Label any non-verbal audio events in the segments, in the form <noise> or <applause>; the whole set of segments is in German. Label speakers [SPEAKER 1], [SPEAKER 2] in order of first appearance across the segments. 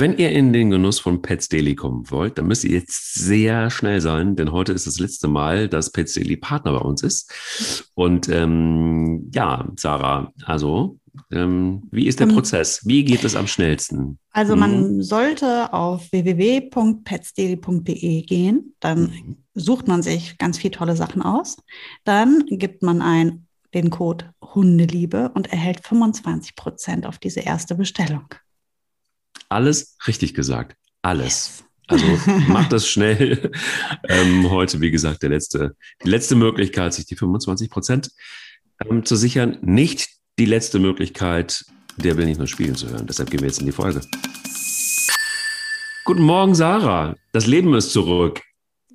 [SPEAKER 1] Wenn ihr in den Genuss von Pets Daily kommen wollt, dann müsst ihr jetzt sehr schnell sein, denn heute ist das letzte Mal, dass Pets Daily Partner bei uns ist. Und ähm, ja, Sarah, also ähm, wie ist der
[SPEAKER 2] Ähm,
[SPEAKER 1] Prozess? Wie geht es am schnellsten?
[SPEAKER 2] Also
[SPEAKER 1] Mhm.
[SPEAKER 2] man sollte auf www.petsdaily.de gehen, dann
[SPEAKER 1] Mhm.
[SPEAKER 2] sucht man sich ganz viele tolle Sachen aus, dann gibt man ein den Code Hundeliebe und erhält 25 Prozent auf diese erste Bestellung.
[SPEAKER 1] Alles richtig gesagt. Alles. Also <laughs> macht das schnell. <laughs> ähm, heute, wie gesagt, der letzte, die letzte Möglichkeit, sich die 25 Prozent ähm, zu sichern. Nicht die letzte Möglichkeit, der will nicht nur spielen zu hören. Deshalb gehen wir jetzt in die Folge. Guten Morgen, Sarah. Das Leben ist zurück.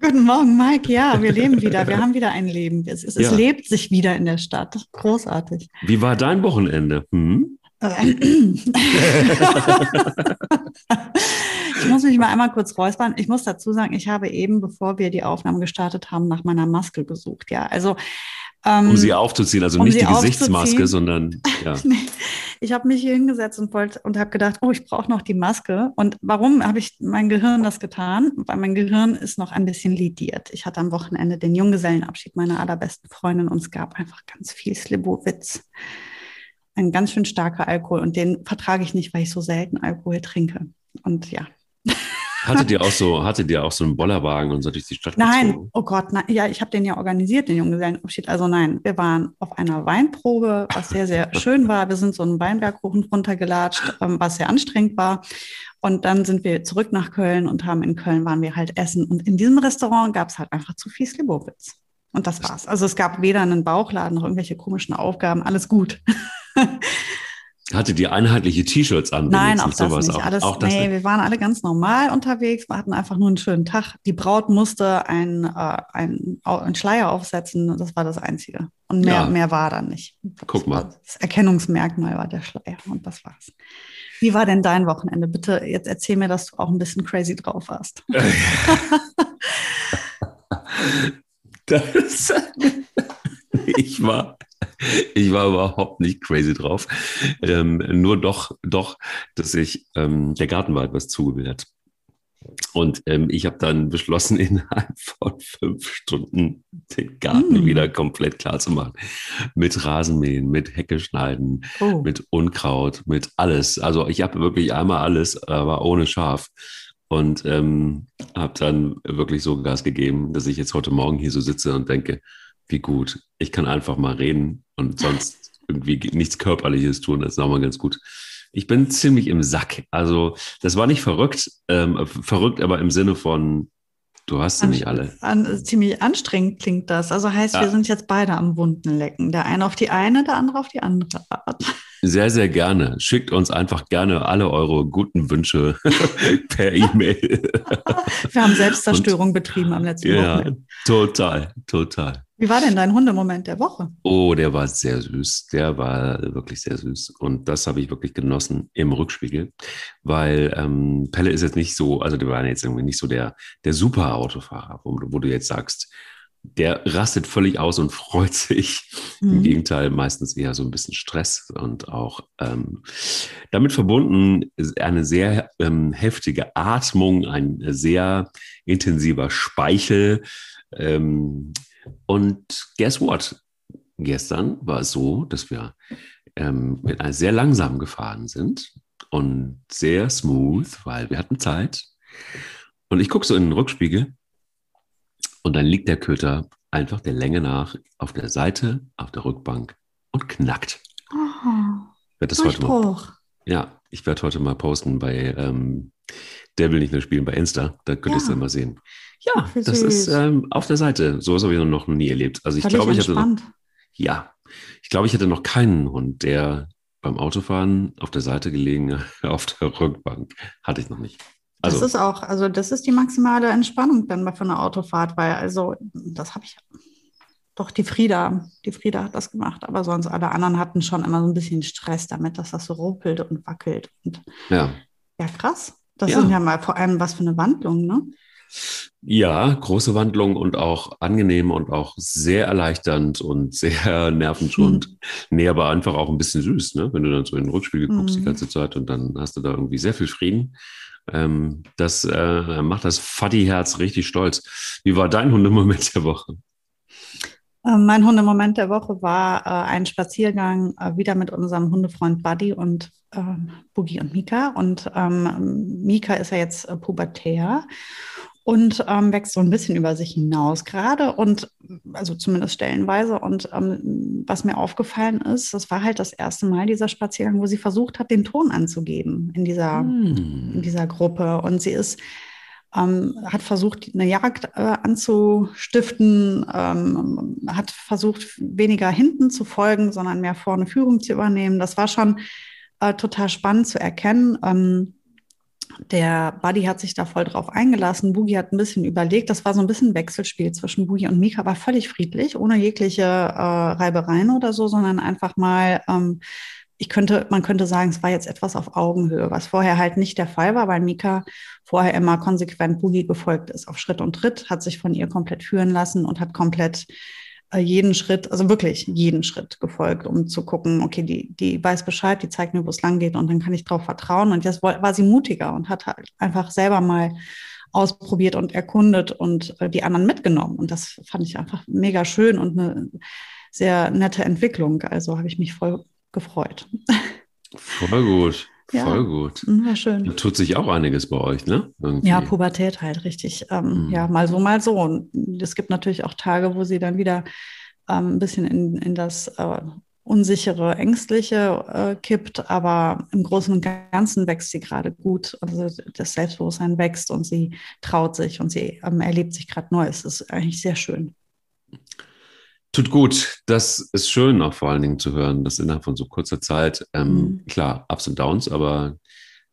[SPEAKER 2] Guten Morgen, Mike. Ja, wir leben wieder. Wir haben wieder ein Leben. Es, es, es
[SPEAKER 1] Ja.
[SPEAKER 2] lebt sich wieder in der Stadt. Großartig.
[SPEAKER 1] Wie war dein Wochenende? Hm? <laughs>
[SPEAKER 2] Ich muss mich mal einmal kurz räuspern. Ich muss dazu sagen, ich habe eben, bevor wir die Aufnahme gestartet haben, nach meiner Maske gesucht. Ja, also ähm,
[SPEAKER 1] Um sie aufzuziehen, also
[SPEAKER 2] um
[SPEAKER 1] nicht die Gesichtsmaske, sondern ja. <laughs>
[SPEAKER 2] Nee, ich habe mich hier hingesetzt und wollte und habe gedacht, oh, ich brauche noch die Maske. Und warum habe ich mein Gehirn das getan? Weil mein Gehirn ist noch ein bisschen lidiert. Ich hatte am Wochenende den Junggesellenabschied meiner allerbesten Freundin und es gab einfach ganz viel Slivovitz. Ein ganz schön starker Alkohol und den vertrage ich nicht, weil ich so selten Alkohol trinke. Und ja,
[SPEAKER 1] Hattet <laughs> ihr auch so, hattet ihr auch so einen Bollerwagen und so durch die Stadt
[SPEAKER 2] Nein,
[SPEAKER 1] gezogen?
[SPEAKER 2] oh Gott, nein. Ja, ich habe den ja organisiert, den Junggesellenabschied. Also nein, wir waren auf einer Weinprobe, was sehr, sehr <laughs> schön war. Wir sind so einen Weinberg hoch und runter gelatscht, ähm, was sehr anstrengend war. Und dann sind wir zurück nach Köln und haben in Köln waren wir halt essen. Und in diesem Restaurant gab es halt einfach zu viel Slibowitz. Und das war's. Also es gab weder einen Bauchladen noch irgendwelche komischen Aufgaben. Alles gut. <laughs>
[SPEAKER 1] Hattet ihr einheitliche T-Shirts an?
[SPEAKER 2] Nein, auch das nicht.
[SPEAKER 1] Auch,
[SPEAKER 2] Alles,
[SPEAKER 1] auch das
[SPEAKER 2] nee,
[SPEAKER 1] nicht.
[SPEAKER 2] wir waren alle ganz normal unterwegs. Wir hatten einfach nur einen schönen Tag. Die Braut musste ein, äh, einen Schleier aufsetzen. Das war das Einzige. Und mehr,
[SPEAKER 1] Ja.
[SPEAKER 2] mehr war dann nicht. Das
[SPEAKER 1] Guck mal.
[SPEAKER 2] Das Erkennungsmerkmal war der Schleier und das war's. Wie war denn dein Wochenende? Bitte jetzt erzähl mir, dass du auch ein bisschen crazy drauf warst. <laughs>
[SPEAKER 1] Das, <laughs> ich war, ich war überhaupt nicht crazy drauf. Ähm, nur doch, doch, dass sich ähm, der Garten war etwas zugewillt. Und ähm, ich habe dann beschlossen, <laughs> innerhalb von fünf Stunden den Garten
[SPEAKER 2] Mm.
[SPEAKER 1] wieder komplett klar zu machen. Mit Rasenmähen, mit Hecke schneiden,
[SPEAKER 2] Oh.
[SPEAKER 1] mit Unkraut, mit alles. Also ich habe wirklich einmal alles, aber ohne Schaf. Und ähm, habe dann wirklich so Gas gegeben, dass ich jetzt heute Morgen hier so sitze und denke, wie gut, ich kann einfach mal reden und sonst <laughs> irgendwie nichts Körperliches tun. Das ist auch mal ganz gut. Ich bin ziemlich im Sack. Also das war nicht verrückt, ähm, verrückt, aber im Sinne von, du hast sie nicht alle.
[SPEAKER 2] An, ziemlich anstrengend klingt das. Also heißt,
[SPEAKER 1] Ja.
[SPEAKER 2] wir sind jetzt beide am Wunden lecken. Der eine auf die eine, der andere auf die andere Art.
[SPEAKER 1] Sehr, sehr gerne. Schickt uns einfach gerne alle eure guten Wünsche <laughs> per E-Mail.
[SPEAKER 2] Wir haben Selbstzerstörung betrieben am letzten
[SPEAKER 1] ja,
[SPEAKER 2] Wochenende.
[SPEAKER 1] total, total.
[SPEAKER 2] Wie war denn dein Hundemoment der Woche?
[SPEAKER 1] Oh, der war sehr süß. Der war wirklich sehr süß. Und das habe ich wirklich genossen im Rückspiegel, weil ähm, Pelle ist jetzt nicht so, also der war jetzt irgendwie nicht so der, der super Autofahrer, wo, wo du jetzt sagst, der rastet völlig aus und <laughs> freut sich. Im
[SPEAKER 2] Mhm.
[SPEAKER 1] Gegenteil, meistens eher so ein bisschen Stress und auch ähm, damit verbunden ist eine sehr ähm, heftige Atmung, ein sehr intensiver Speichel. Ähm, und guess what? Gestern war es so, dass wir ähm, mit einer sehr langsam gefahren sind und sehr smooth, weil wir hatten Zeit. Und ich gucke so in den Rückspiegel und dann liegt der Köter einfach der Länge nach auf der Seite, auf der Rückbank und knackt.
[SPEAKER 2] Oh,
[SPEAKER 1] werde das heute mal, ja, ich werde heute mal posten bei ähm, Der will nicht mehr spielen bei Insta. Da könnt ihr es dann mal sehen. Ja,
[SPEAKER 2] Ach,
[SPEAKER 1] das ist ähm, auf der Seite. So habe ich noch nie erlebt. Also ich glaube, ich hatte noch, ja, ich glaube, ich hatte noch keinen Hund, der beim Autofahren auf der Seite gelegen, <laughs> auf der Rückbank. Hatte ich noch nicht. Also,
[SPEAKER 2] das ist auch, also das ist die maximale Entspannung dann bei von einer Autofahrt, weil also das habe ich doch die Frieda, die Frieda hat das gemacht, aber sonst alle anderen hatten schon immer so ein bisschen Stress damit, dass das so ruppelt und wackelt und
[SPEAKER 1] ja.
[SPEAKER 2] ja krass. Das
[SPEAKER 1] Ja.
[SPEAKER 2] sind ja mal vor allem was für eine Wandlung, ne?
[SPEAKER 1] Ja, große Wandlung und auch angenehm und auch sehr erleichternd und sehr <laughs> nervenschonend. Hm. Nee, aber einfach auch ein bisschen süß, ne? Wenn du dann so in den Rückspiegel guckst hm. die ganze Zeit und dann hast du da irgendwie sehr viel Frieden. Ähm, das äh, macht das Faddy-Herz richtig stolz. Wie war dein Hundemoment der Woche?
[SPEAKER 2] Ähm, mein Hundemoment der Woche war äh, ein Spaziergang äh, wieder mit unserem Hundefreund Buddy und äh, Boogie und Mika. Und ähm, Mika ist ja jetzt äh, pubertär und ähm, wächst so ein bisschen über sich hinaus gerade und also zumindest stellenweise. Und ähm, was mir aufgefallen ist, das war halt das erste Mal dieser Spaziergang, wo sie versucht hat, den Ton anzugeben in dieser, hm. in dieser Gruppe. Und sie ist ähm, hat versucht, eine Jagd äh, anzustiften, ähm, hat versucht, weniger hinten zu folgen, sondern mehr vorne Führung zu übernehmen. Das war schon äh, total spannend zu erkennen. Ähm, der Buddy hat sich da voll drauf eingelassen. Boogie hat ein bisschen überlegt. Das war so ein bisschen Wechselspiel zwischen Boogie und Mika, war völlig friedlich, ohne jegliche äh, Reibereien oder so, sondern einfach mal, ähm, ich könnte, man könnte sagen, es war jetzt etwas auf Augenhöhe, was vorher halt nicht der Fall war, weil Mika vorher immer konsequent Boogie gefolgt ist auf Schritt und Tritt, hat sich von ihr komplett führen lassen und hat komplett äh, jeden Schritt, also wirklich jeden Schritt gefolgt, um zu gucken, okay, die, die weiß Bescheid, die zeigt mir, wo es lang geht und dann kann ich darauf vertrauen. Und jetzt war sie mutiger und hat halt einfach selber mal ausprobiert und erkundet und äh, die anderen mitgenommen. Und das fand ich einfach mega schön und eine sehr nette Entwicklung. Also habe ich mich voll gefreut.
[SPEAKER 1] Voll gut. Ja. Voll gut.
[SPEAKER 2] War schön.
[SPEAKER 1] Da tut sich auch einiges bei euch, ne?
[SPEAKER 2] Irgendwie. Ja, Pubertät halt, richtig. Ähm, mhm. Ja, mal so, mal so. Und es gibt natürlich auch Tage, wo sie dann wieder ähm, ein bisschen in, in das äh, unsichere, ängstliche äh, kippt, aber im Großen und Ganzen wächst sie gerade gut. Also das Selbstbewusstsein wächst und sie traut sich und sie ähm, erlebt sich gerade neu. Es ist eigentlich sehr schön.
[SPEAKER 1] Tut gut. Das ist schön, auch vor allen Dingen zu hören, dass innerhalb von so kurzer Zeit, ähm, mhm. klar, Ups und Downs, aber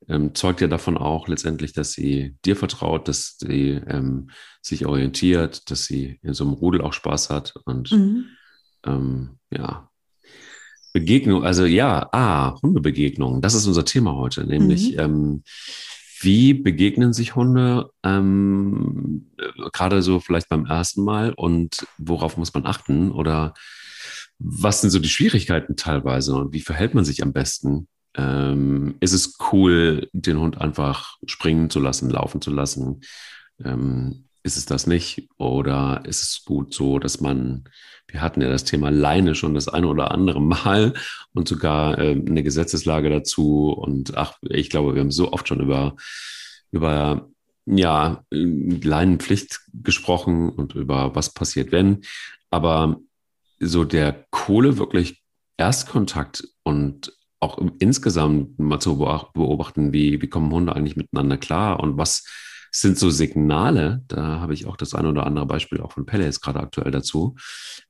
[SPEAKER 1] ähm, zeugt ja davon auch letztendlich, dass sie dir vertraut, dass sie ähm, sich orientiert, dass sie in so einem Rudel auch Spaß hat und mhm. Ähm, ja. Begegnung, also ja, ah, Hundebegegnung, das ist unser Thema heute, nämlich mhm. Wie begegnen sich Hunde ähm, gerade so vielleicht beim ersten Mal und worauf muss man achten? Oder was sind so die Schwierigkeiten teilweise und wie verhält man sich am besten? Ähm, ist es cool, den Hund einfach springen zu lassen, laufen zu lassen? Ähm, ist es das nicht? Oder ist es gut so, dass man, wir hatten ja das Thema Leine schon das eine oder andere Mal <laughs> und sogar äh, eine Gesetzeslage dazu. Und ach, ich glaube, wir haben so oft schon über, über ja, Leinenpflicht gesprochen und über was passiert, wenn. Aber so der Kohle wirklich Erstkontakt und auch insgesamt mal zu beobachten, wie, wie kommen Hunde eigentlich miteinander klar und was sind so Signale, da habe ich auch das ein oder andere Beispiel auch von Pelle jetzt gerade aktuell dazu,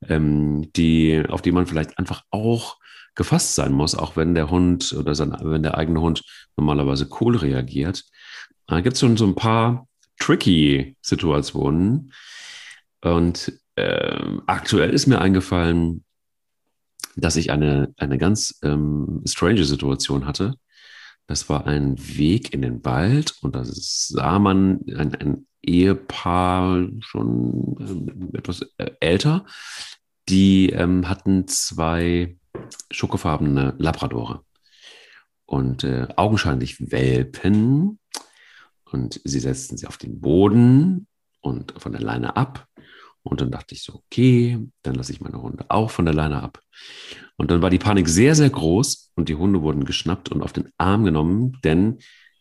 [SPEAKER 1] ähm, die, auf die man vielleicht einfach auch gefasst sein muss, auch wenn der Hund oder sein, wenn der eigene Hund normalerweise cool reagiert. Da gibt es schon so ein paar tricky Situationen. Und äh, aktuell ist mir eingefallen, dass ich eine, eine ganz ähm, strange Situation hatte. Das war ein Weg in den Wald und da sah man ein, ein Ehepaar schon äh, etwas äh, älter. Die ähm, hatten zwei schokofarbene Labradore und äh, augenscheinlich Welpen. Und sie setzten sie auf den Boden und von der Leine ab. Und dann dachte ich so, okay, dann lasse ich meine Hunde auch von der Leine ab. Und dann war die Panik sehr, sehr groß und die Hunde wurden geschnappt und auf den Arm genommen, denn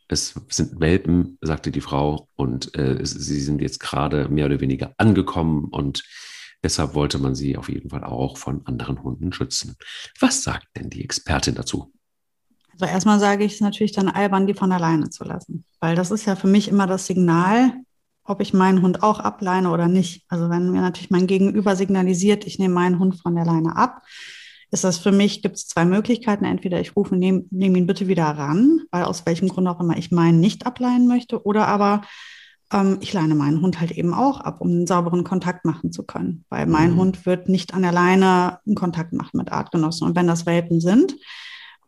[SPEAKER 1] es sind Welpen, sagte die Frau, und äh, sie sind jetzt gerade mehr oder weniger angekommen und deshalb wollte man sie auf jeden Fall auch von anderen Hunden schützen. Was sagt denn die Expertin dazu?
[SPEAKER 2] Also erstmal sage ich es natürlich dann albern, die von alleine zu lassen, weil das ist ja für mich immer das Signal, ob ich meinen Hund auch ableine oder nicht. Also wenn mir natürlich mein Gegenüber signalisiert, ich nehme meinen Hund von der Leine ab, ist das für mich, gibt es zwei Möglichkeiten. Entweder ich rufe, nehme nehm ihn bitte wieder ran, weil aus welchem Grund auch immer ich meinen nicht ableihen möchte, oder aber ähm, ich leine meinen Hund halt eben auch ab, um einen sauberen Kontakt machen zu können. Weil mein mhm. Hund wird nicht an der Leine einen Kontakt machen mit Artgenossen. Und wenn das Welpen sind,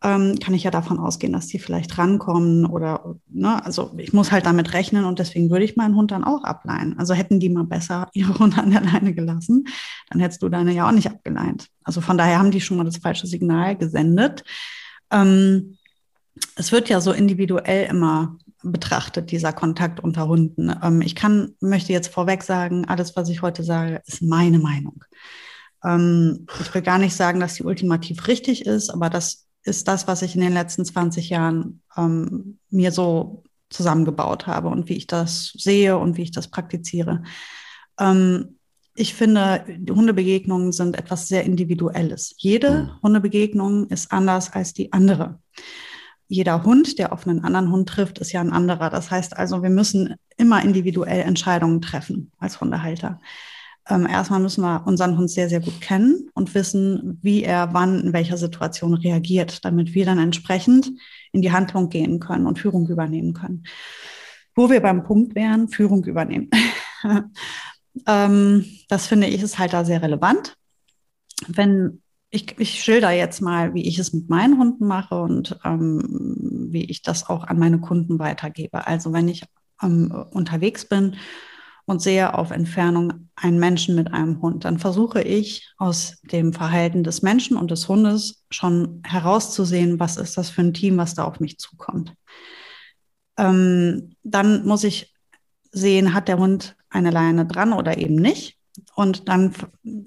[SPEAKER 2] ähm, kann ich ja davon ausgehen, dass die vielleicht rankommen oder, ne, also ich muss halt damit rechnen und deswegen würde ich meinen Hund dann auch ableihen. Also hätten die mal besser <laughs> ihre Hunde an der Leine gelassen, dann hättest du deine ja auch nicht abgeleint. Also von daher haben die schon mal das falsche Signal gesendet. Ähm, es wird ja so individuell immer betrachtet, dieser Kontakt unter Hunden. Ähm, ich kann, möchte jetzt vorweg sagen, alles, was ich heute sage, ist meine Meinung. Ähm, ich will gar nicht sagen, dass die ultimativ richtig ist, aber das ist das, was ich in den letzten 20 Jahren ähm, mir so zusammengebaut habe und wie ich das sehe und wie ich das praktiziere. Ähm, ich finde, Hundebegegnungen sind etwas sehr Individuelles. Jede mhm. Hundebegegnung ist anders als die andere. Jeder Hund, der auf einen anderen Hund trifft, ist ja ein anderer. Das heißt also, wir müssen immer individuell Entscheidungen treffen als Hundehalter. Ähm, erstmal müssen wir unseren Hund sehr, sehr gut kennen und wissen, wie er wann in welcher Situation reagiert, damit wir dann entsprechend in die Handlung gehen können und Führung übernehmen können. Wo wir beim Punkt wären, Führung übernehmen. <laughs> ähm, das finde ich ist halt da sehr relevant. Wenn ich, ich schilder jetzt mal, wie ich es mit meinen Hunden mache und ähm, wie ich das auch an meine Kunden weitergebe. Also wenn ich ähm, unterwegs bin und sehe auf Entfernung einen Menschen mit einem Hund, dann versuche ich aus dem Verhalten des Menschen und des Hundes schon herauszusehen, was ist das für ein Team, was da auf mich zukommt. Ähm, dann muss ich sehen, hat der Hund eine Leine dran oder eben nicht. Und dann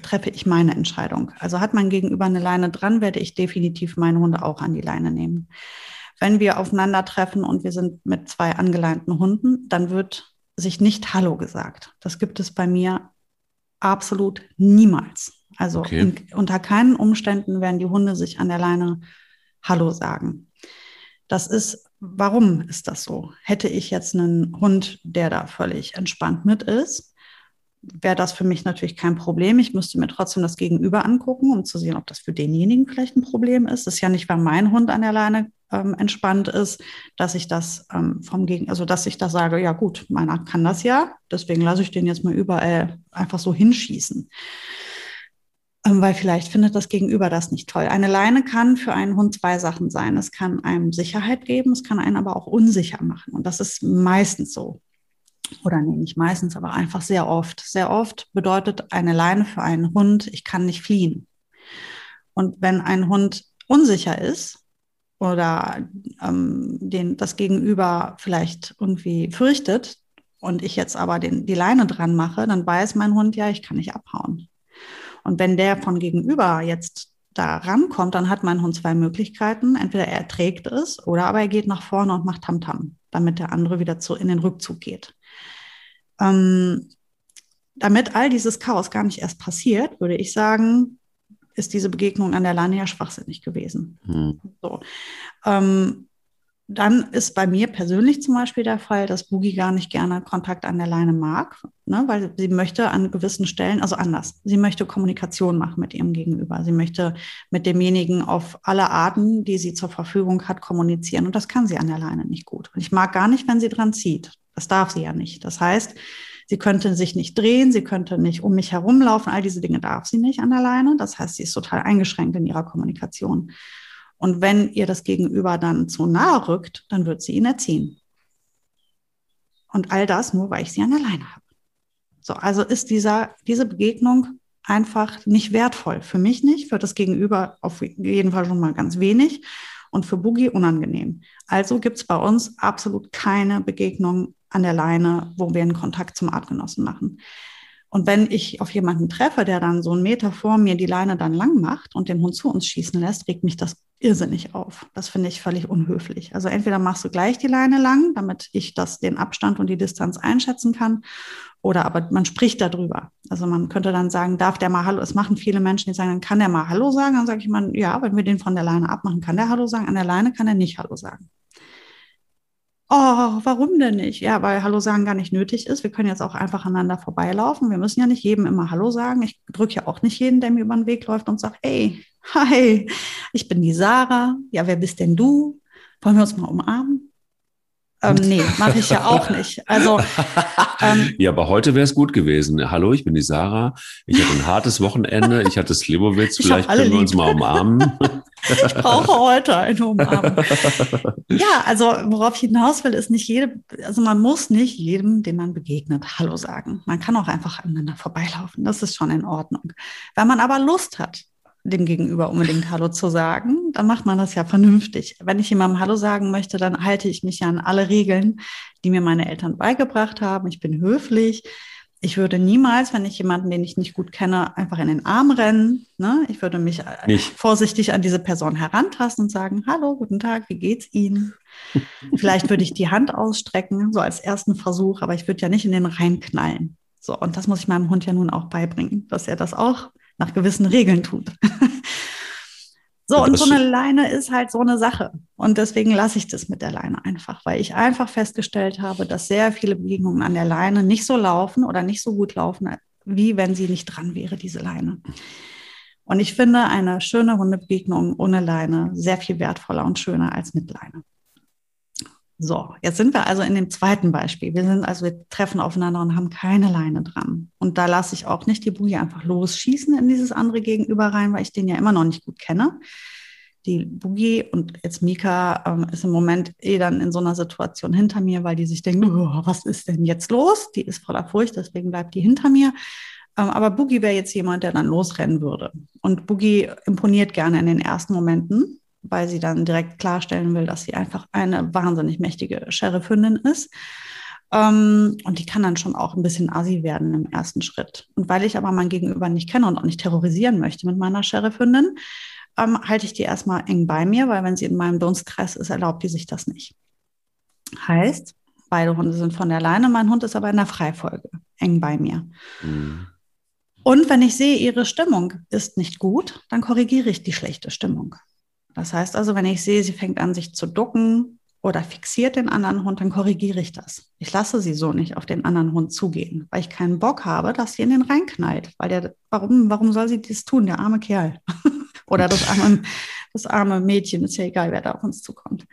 [SPEAKER 2] treffe ich meine Entscheidung. Also hat mein Gegenüber eine Leine dran, werde ich definitiv meine Hunde auch an die Leine nehmen. Wenn wir aufeinandertreffen und wir sind mit zwei angeleinten Hunden, dann wird sich nicht Hallo gesagt. Das gibt es bei mir absolut niemals. Also okay. in, unter keinen Umständen werden die Hunde sich an der Leine Hallo sagen. Das ist, warum ist das so? Hätte ich jetzt einen Hund, der da völlig entspannt mit ist, wäre das für mich natürlich kein Problem. Ich müsste mir trotzdem das Gegenüber angucken, um zu sehen, ob das für denjenigen vielleicht ein Problem ist. Das ist ja nicht, weil mein Hund an der Leine ähm, entspannt ist, dass ich das ähm, vom Gegen, also dass ich da sage, ja gut, meiner kann das ja, deswegen lasse ich den jetzt mal überall einfach so hinschießen. Ähm, weil vielleicht findet das Gegenüber das nicht toll. Eine Leine kann für einen Hund zwei Sachen sein. Es kann einem Sicherheit geben, es kann einen aber auch unsicher machen. Und das ist meistens so. Oder nee, nicht meistens, aber einfach sehr oft. Sehr oft bedeutet eine Leine für einen Hund, ich kann nicht fliehen. Und wenn ein Hund unsicher ist, oder ähm, den, das Gegenüber vielleicht irgendwie fürchtet und ich jetzt aber den, die Leine dran mache, dann weiß mein Hund ja, ich kann nicht abhauen. Und wenn der von gegenüber jetzt da rankommt, dann hat mein Hund zwei Möglichkeiten. Entweder er trägt es oder aber er geht nach vorne und macht Tamtam, -Tam, damit der andere wieder zu, in den Rückzug geht. Ähm, damit all dieses Chaos gar nicht erst passiert, würde ich sagen, ist diese Begegnung an der Leine ja schwachsinnig gewesen. Hm. So. Ähm, dann ist bei mir persönlich zum Beispiel der Fall, dass Boogie gar nicht gerne Kontakt an der Leine mag, ne, weil sie möchte an gewissen Stellen, also anders, sie möchte Kommunikation machen mit ihrem Gegenüber. Sie möchte mit demjenigen auf alle Arten, die sie zur Verfügung hat, kommunizieren. Und das kann sie an der Leine nicht gut. Und ich mag gar nicht, wenn sie dran zieht. Das darf sie ja nicht. Das heißt, Sie könnte sich nicht drehen, sie könnte nicht um mich herumlaufen. All diese Dinge darf sie nicht an der Leine. Das heißt, sie ist total eingeschränkt in ihrer Kommunikation. Und wenn ihr das Gegenüber dann zu nahe rückt, dann wird sie ihn erziehen. Und all das nur, weil ich sie an der Leine habe. So, also ist dieser, diese Begegnung einfach nicht wertvoll. Für mich nicht, für das Gegenüber auf jeden Fall schon mal ganz wenig und für Boogie unangenehm. Also gibt es bei uns absolut keine Begegnung an der Leine, wo wir einen Kontakt zum Artgenossen machen. Und wenn ich auf jemanden treffe, der dann so einen Meter vor mir die Leine dann lang macht und den Hund zu uns schießen lässt, regt mich das irrsinnig auf. Das finde ich völlig unhöflich. Also entweder machst du gleich die Leine lang, damit ich das, den Abstand und die Distanz einschätzen kann, oder aber man spricht darüber. Also man könnte dann sagen, darf der mal Hallo, es machen viele Menschen, die sagen, dann kann der mal Hallo sagen. Dann sage ich mal, ja, wenn wir den von der Leine abmachen, kann der Hallo sagen. An der Leine kann er nicht Hallo sagen. Oh, warum denn nicht? Ja, weil Hallo sagen gar nicht nötig ist. Wir können jetzt auch einfach aneinander vorbeilaufen. Wir müssen ja nicht jedem immer Hallo sagen. Ich drücke ja auch nicht jeden, der mir über den Weg läuft und sagt, hey, hi, ich bin die Sarah. Ja, wer bist denn du? Wollen wir uns mal umarmen? Ähm, nee, mache ich ja auch nicht. Also
[SPEAKER 1] ähm, <laughs> ja, aber heute wäre es gut gewesen. Hallo, ich bin die Sarah. Ich hatte ein hartes Wochenende. Ich hatte Slivovitz. Vielleicht können wir lieb. uns mal umarmen. <laughs>
[SPEAKER 2] ich brauche heute eine Umarmung. Ja, also worauf ich hinaus will, ist nicht jede, also man muss nicht jedem, dem man begegnet, Hallo sagen. Man kann auch einfach aneinander vorbeilaufen. Das ist schon in Ordnung. Wenn man aber Lust hat, dem Gegenüber unbedingt Hallo zu sagen, dann macht man das ja vernünftig. Wenn ich jemandem Hallo sagen möchte, dann halte ich mich ja an alle Regeln, die mir meine Eltern beigebracht haben. Ich bin höflich. Ich würde niemals, wenn ich jemanden, den ich nicht gut kenne, einfach in den Arm rennen. Ne? Ich würde mich äh, nicht. vorsichtig an diese Person herantasten und sagen, hallo, guten Tag, wie geht's Ihnen? <laughs> Vielleicht würde ich die Hand ausstrecken, so als ersten Versuch, aber ich würde ja nicht in den Rhein knallen. So, und das muss ich meinem Hund ja nun auch beibringen, dass er das auch nach gewissen Regeln tut. So, und so eine Leine ist halt so eine Sache. Und deswegen lasse ich das mit der Leine einfach, weil ich einfach festgestellt habe, dass sehr viele Begegnungen an der Leine nicht so laufen oder nicht so gut laufen, wie wenn sie nicht dran wäre, diese Leine. Und ich finde eine schöne Hundebegegnung ohne Leine sehr viel wertvoller und schöner als mit Leine. So, jetzt sind wir also in dem zweiten Beispiel. Wir sind also, wir treffen aufeinander und haben keine Leine dran. Und da lasse ich auch nicht die Boogie einfach losschießen in dieses andere Gegenüber rein, weil ich den ja immer noch nicht gut kenne. Die Boogie und jetzt Mika ähm, ist im Moment eh dann in so einer Situation hinter mir, weil die sich denkt, oh, was ist denn jetzt los? Die ist voller Furcht, deswegen bleibt die hinter mir. Ähm, aber Boogie wäre jetzt jemand, der dann losrennen würde. Und Boogie imponiert gerne in den ersten Momenten weil sie dann direkt klarstellen will, dass sie einfach eine wahnsinnig mächtige Sheriffhündin ist. Ähm, und die kann dann schon auch ein bisschen assi werden im ersten Schritt. Und weil ich aber mein Gegenüber nicht kenne und auch nicht terrorisieren möchte mit meiner Sheriffhündin, ähm, halte ich die erstmal eng bei mir, weil wenn sie in meinem Dunstkreis ist, erlaubt die sich das nicht. Heißt, beide Hunde sind von der Leine, mein Hund ist aber in der Freifolge, eng bei mir. Mhm. Und wenn ich sehe, ihre Stimmung ist nicht gut, dann korrigiere ich die schlechte Stimmung. Das heißt also, wenn ich sehe, sie fängt an, sich zu ducken oder fixiert den anderen Hund, dann korrigiere ich das. Ich lasse sie so nicht auf den anderen Hund zugehen, weil ich keinen Bock habe, dass sie in den reinknallt. Weil der, warum, warum soll sie das tun, der arme Kerl? <laughs> oder das arme, das arme Mädchen, ist ja egal, wer da auf uns zukommt.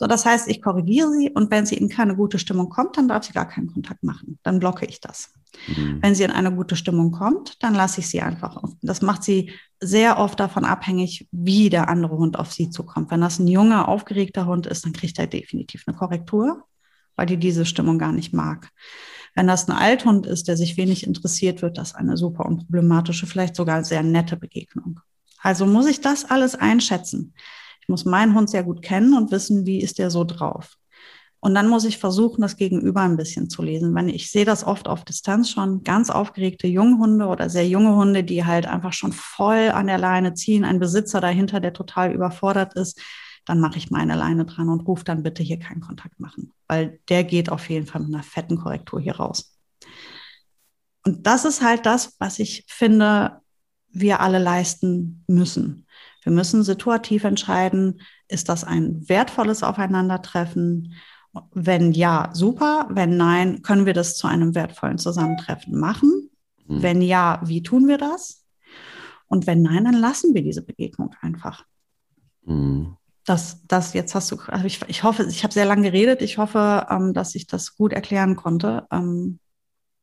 [SPEAKER 2] So, das heißt, ich korrigiere sie und wenn sie in keine gute Stimmung kommt, dann darf sie gar keinen Kontakt machen. Dann blocke ich das. Mhm. Wenn sie in eine gute Stimmung kommt, dann lasse ich sie einfach. Das macht sie sehr oft davon abhängig, wie der andere Hund auf sie zukommt. Wenn das ein junger, aufgeregter Hund ist, dann kriegt er definitiv eine Korrektur, weil die diese Stimmung gar nicht mag. Wenn das ein Althund ist, der sich wenig interessiert, wird das eine super unproblematische, vielleicht sogar sehr nette Begegnung. Also muss ich das alles einschätzen. Ich muss meinen Hund sehr gut kennen und wissen, wie ist der so drauf. Und dann muss ich versuchen, das Gegenüber ein bisschen zu lesen. Wenn ich sehe das oft auf Distanz schon, ganz aufgeregte Junghunde oder sehr junge Hunde, die halt einfach schon voll an der Leine ziehen, ein Besitzer dahinter, der total überfordert ist, dann mache ich meine Leine dran und rufe dann bitte hier keinen Kontakt machen, weil der geht auf jeden Fall mit einer fetten Korrektur hier raus. Und das ist halt das, was ich finde, wir alle leisten müssen. Wir müssen situativ entscheiden, ist das ein wertvolles Aufeinandertreffen? Wenn ja, super. Wenn nein, können wir das zu einem wertvollen Zusammentreffen machen? Mhm. Wenn ja, wie tun wir das? Und wenn nein, dann lassen wir diese Begegnung einfach. Mhm. Das, das jetzt hast du, also ich, ich hoffe, ich habe sehr lange geredet. Ich hoffe, ähm, dass ich das gut erklären konnte. Ähm,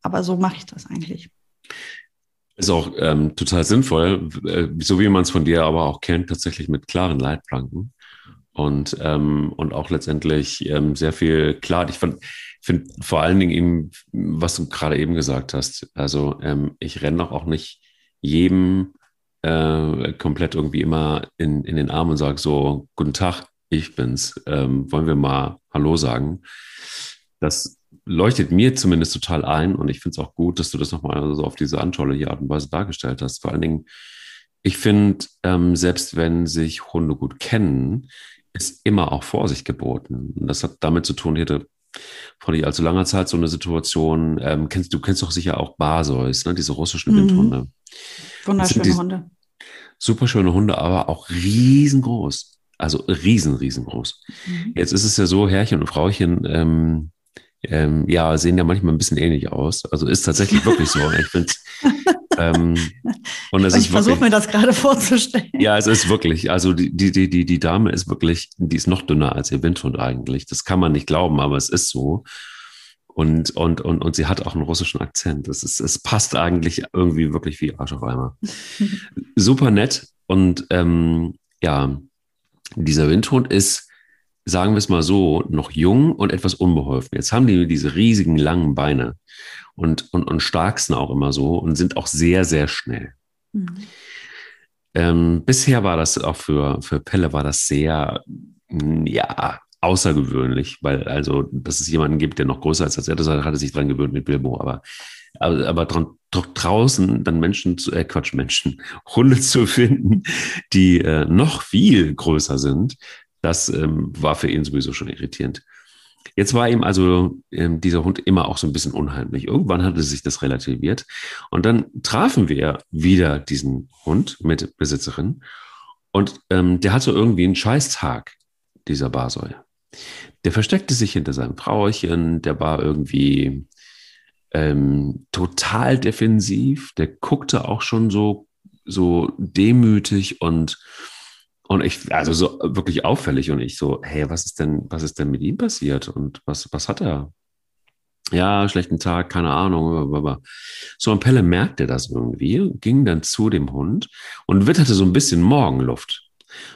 [SPEAKER 2] aber so mache ich das eigentlich.
[SPEAKER 1] Ist auch ähm, total sinnvoll, äh, so wie man es von dir aber auch kennt, tatsächlich mit klaren Leitplanken und, ähm, und auch letztendlich ähm, sehr viel klar. Ich finde find vor allen Dingen eben, was du gerade eben gesagt hast, also ähm, ich renne doch auch nicht jedem äh, komplett irgendwie immer in, in den Arm und sage so, guten Tag, ich bin's, ähm, wollen wir mal Hallo sagen. Das leuchtet mir zumindest total ein und ich finde es auch gut, dass du das nochmal so auf diese anschauliche Art und Weise dargestellt hast. Vor allen Dingen, ich finde, ähm, selbst wenn sich Hunde gut kennen, ist immer auch Vorsicht geboten. Und das hat damit zu tun, ich hatte vor nicht allzu langer Zeit so eine Situation, ähm, kennst, du kennst doch sicher auch Barseus, ne, diese russischen mhm. Windhunde.
[SPEAKER 2] Wunderschöne Hunde.
[SPEAKER 1] Super schöne Hunde, aber auch riesengroß. Also riesen, riesengroß. Mhm. Jetzt ist es ja so, Herrchen und Frauchen ähm, ähm, ja, sehen ja manchmal ein bisschen ähnlich aus. Also ist tatsächlich wirklich so. Ich finde <laughs> ähm,
[SPEAKER 2] und es ich versuche mir das gerade vorzustellen.
[SPEAKER 1] Ja, es ist wirklich. Also die, die, die, die Dame ist wirklich, die ist noch dünner als ihr Windhund eigentlich. Das kann man nicht glauben, aber es ist so. Und, und, und, und sie hat auch einen russischen Akzent. Es, ist, es passt eigentlich irgendwie wirklich wie Arsch auf Eimer. <laughs> Super nett. Und ähm, ja, dieser Windhund ist, sagen wir es mal so, noch jung und etwas unbeholfen. Jetzt haben die diese riesigen langen Beine und, und, und starksten auch immer so und sind auch sehr, sehr schnell. Mhm. Ähm, bisher war das auch für, für Pelle war das sehr, ja, außergewöhnlich, weil also, dass es jemanden gibt, der noch größer ist als er, das hat er sich dran gewöhnt mit Bilbo, aber, aber, aber draußen dann Menschen zu, äh, Quatsch, Menschen, <laughs> Hunde zu finden, die äh, noch viel größer sind, das ähm, war für ihn sowieso schon irritierend. Jetzt war ihm also ähm, dieser Hund immer auch so ein bisschen unheimlich. Irgendwann hatte sich das relativiert. Und dann trafen wir wieder diesen Hund mit Besitzerin. Und ähm, der hatte irgendwie einen Scheißtag, dieser Basoi. Der versteckte sich hinter seinem Frauchen, der war irgendwie ähm, total defensiv, der guckte auch schon so, so demütig und und ich, also so wirklich auffällig und ich so, hey, was ist denn, was ist denn mit ihm passiert und was, was hat er? Ja, schlechten Tag, keine Ahnung. So, und Pelle merkte das irgendwie, ging dann zu dem Hund und witterte so ein bisschen Morgenluft.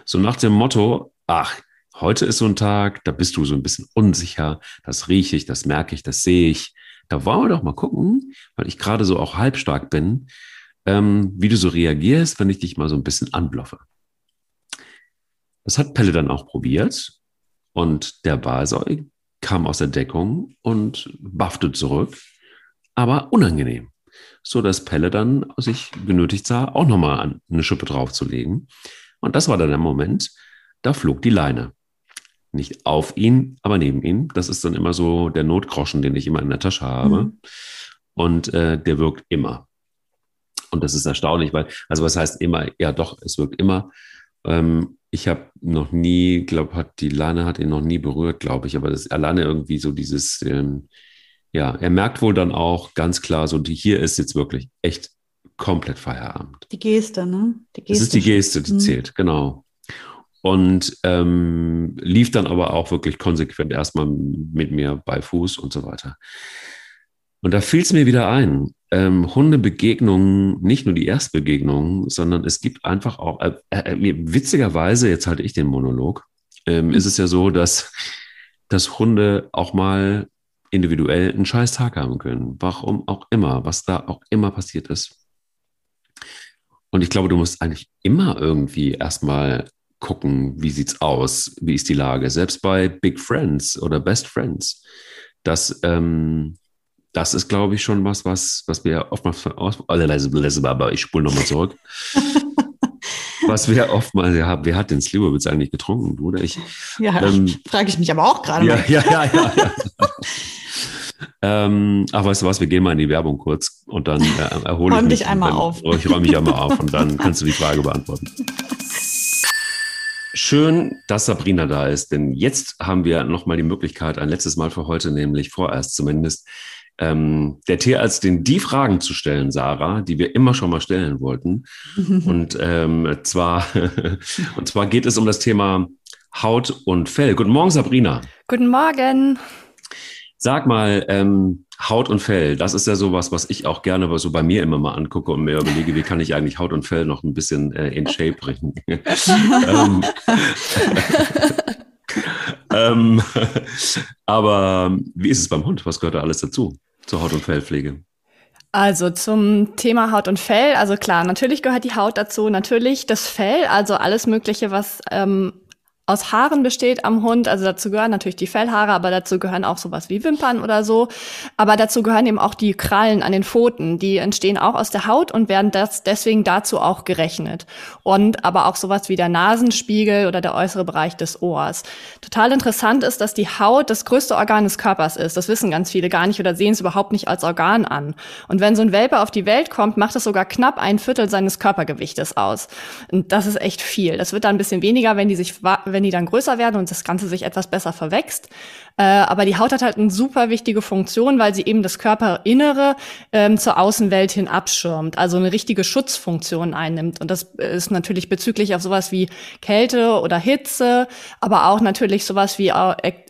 [SPEAKER 1] So nach dem Motto, ach, heute ist so ein Tag, da bist du so ein bisschen unsicher, das rieche ich, das merke ich, das sehe ich. Da wollen wir doch mal gucken, weil ich gerade so auch halbstark bin, ähm, wie du so reagierst, wenn ich dich mal so ein bisschen anbloffe. Das hat Pelle dann auch probiert und der Walseu kam aus der Deckung und baffte zurück, aber unangenehm, so dass Pelle dann sich genötigt sah, auch nochmal eine Schippe draufzulegen. Und das war dann der Moment, da flog die Leine. Nicht auf ihn, aber neben ihn. Das ist dann immer so der Notgroschen, den ich immer in der Tasche habe. Mhm. Und äh, der wirkt immer. Und das ist erstaunlich, weil, also was heißt immer? Ja, doch, es wirkt immer. Ähm, ich habe noch nie, glaube hat die Lane hat ihn noch nie berührt, glaube ich, aber das alleine irgendwie so dieses, ähm, ja, er merkt wohl dann auch ganz klar, so die, hier ist jetzt wirklich echt komplett Feierabend.
[SPEAKER 2] Die Geste, ne?
[SPEAKER 1] Die Geste. Das ist die Geste, die mhm. zählt, genau. Und ähm, lief dann aber auch wirklich konsequent erstmal mit mir bei Fuß und so weiter. Und da fiel es mir wieder ein ähm, Hundebegegnungen, nicht nur die Erstbegegnungen, sondern es gibt einfach auch, äh, äh, witzigerweise, jetzt halte ich den Monolog, ähm, ist es ja so, dass, dass Hunde auch mal individuell einen scheiß Tag haben können. Warum auch immer, was da auch immer passiert ist. Und ich glaube, du musst eigentlich immer irgendwie erstmal gucken, wie sieht's aus, wie ist die Lage. Selbst bei Big Friends oder Best Friends, dass ähm, das ist, glaube ich, schon was, was, was wir oftmals aber ich spule nochmal zurück. <laughs> was wir oftmals, ja, wer hat den Slivovitz eigentlich getrunken, oder ich?
[SPEAKER 2] Ja, ähm, frage ich mich aber auch gerade.
[SPEAKER 1] Ja, ja, ja, ja, ja. <laughs> ähm, ach, weißt du was, wir gehen mal in die Werbung kurz und dann äh, erhole
[SPEAKER 2] ich
[SPEAKER 1] mich.
[SPEAKER 2] dich einmal dann, auf.
[SPEAKER 1] Ich räume mich einmal auf und dann kannst du die Frage beantworten. <laughs> Schön, dass Sabrina da ist, denn jetzt haben wir nochmal die Möglichkeit, ein letztes Mal für heute, nämlich vorerst zumindest, ähm, der Tierarzt den die Fragen zu stellen, Sarah, die wir immer schon mal stellen wollten. <laughs> und ähm, zwar <laughs> und zwar geht es um das Thema Haut und Fell. Guten Morgen, Sabrina.
[SPEAKER 3] Guten Morgen.
[SPEAKER 1] Sag mal, ähm, Haut und Fell, das ist ja sowas, was ich auch gerne so bei mir immer mal angucke und mir überlege, wie kann ich eigentlich Haut und Fell noch ein bisschen äh, in Shape bringen. <laughs> ähm, ähm, aber wie ist es beim Hund? Was gehört da alles dazu? Zur Haut- und Fellpflege?
[SPEAKER 3] Also zum Thema Haut und Fell, also klar, natürlich gehört die Haut dazu, natürlich das Fell, also alles Mögliche, was ähm, aus Haaren besteht am Hund. Also dazu gehören natürlich die Fellhaare, aber dazu gehören auch sowas wie Wimpern oder so. Aber dazu gehören eben auch die Krallen an den Pfoten. Die entstehen auch aus der Haut und werden das deswegen dazu auch gerechnet. Und aber auch sowas wie der Nasenspiegel oder der äußere Bereich des Ohrs. Total interessant ist, dass die Haut das größte Organ des Körpers ist. Das wissen ganz viele gar nicht oder sehen es überhaupt nicht als Organ an. Und wenn so ein Welpe auf die Welt kommt, macht es sogar knapp ein Viertel seines Körpergewichtes aus. Und das ist echt viel. Das wird dann ein bisschen weniger, wenn die sich, wenn wenn die dann größer werden und das Ganze sich etwas besser verwächst. Äh, aber die Haut hat halt eine super wichtige Funktion, weil sie eben das Körperinnere ähm, zur Außenwelt hin abschirmt, also eine richtige Schutzfunktion einnimmt. Und das ist natürlich bezüglich auf sowas wie Kälte oder Hitze, aber auch natürlich sowas wie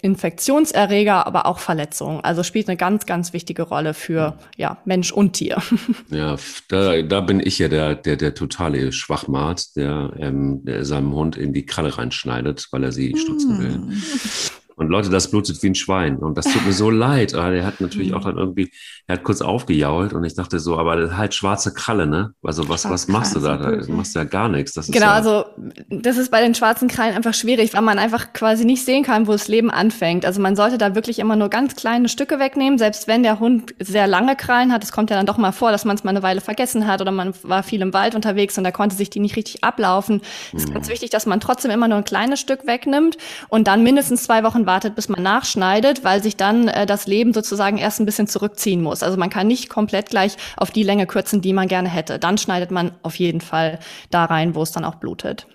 [SPEAKER 3] Infektionserreger, aber auch Verletzungen. Also spielt eine ganz, ganz wichtige Rolle für ja, Mensch und Tier. <laughs>
[SPEAKER 1] Ja, da, da bin ich ja der, der, der totale Schwachmat, der, ähm, der seinem Hund in die Kralle reinschneidet, weil er sie stutzen will. <laughs> Hm. Und Leute, das blutet wie ein Schwein. Und das tut mir so <laughs> leid. Aber er hat natürlich auch dann irgendwie, er hat kurz aufgejault und ich dachte so, aber halt schwarze Kralle, ne? Also was, was machst du da? Da machst du ja gar nichts.
[SPEAKER 3] Das genau,
[SPEAKER 1] ja
[SPEAKER 3] also das ist bei den schwarzen Krallen einfach schwierig, weil man einfach quasi nicht sehen kann, wo das Leben anfängt. Also man sollte da wirklich immer nur ganz kleine Stücke wegnehmen, selbst wenn der Hund sehr lange Krallen hat. Es kommt ja dann doch mal vor, dass man es mal eine Weile vergessen hat oder man war viel im Wald unterwegs und da konnte sich die nicht richtig ablaufen. Es ist ganz wichtig, dass man trotzdem immer nur ein kleines Stück wegnimmt und dann mindestens zwei Wochen wartet, bis man nachschneidet, weil sich dann äh, das Leben sozusagen erst ein bisschen zurückziehen muss. Also man kann nicht komplett gleich auf die Länge kürzen, die man gerne hätte. Dann schneidet man auf jeden Fall da rein, wo es dann auch blutet.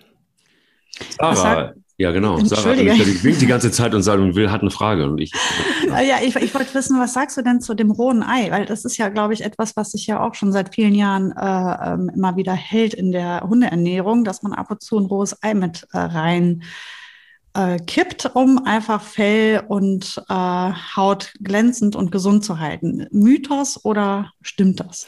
[SPEAKER 1] Sarah, ja, genau. Sarah winkt die ganze Zeit und sagt, und will, hat eine Frage. Und ich,
[SPEAKER 2] ja, ich, ich wollte wissen, was sagst du denn zu dem rohen Ei? Weil das ist ja, glaube ich, etwas, was sich ja auch schon seit vielen Jahren äh, ähm, immer wieder hält in der Hundeernährung, dass man ab und zu ein rohes Ei mit äh, rein äh, kippt, um einfach Fell und äh, Haut glänzend und gesund zu halten. Mythos oder stimmt das?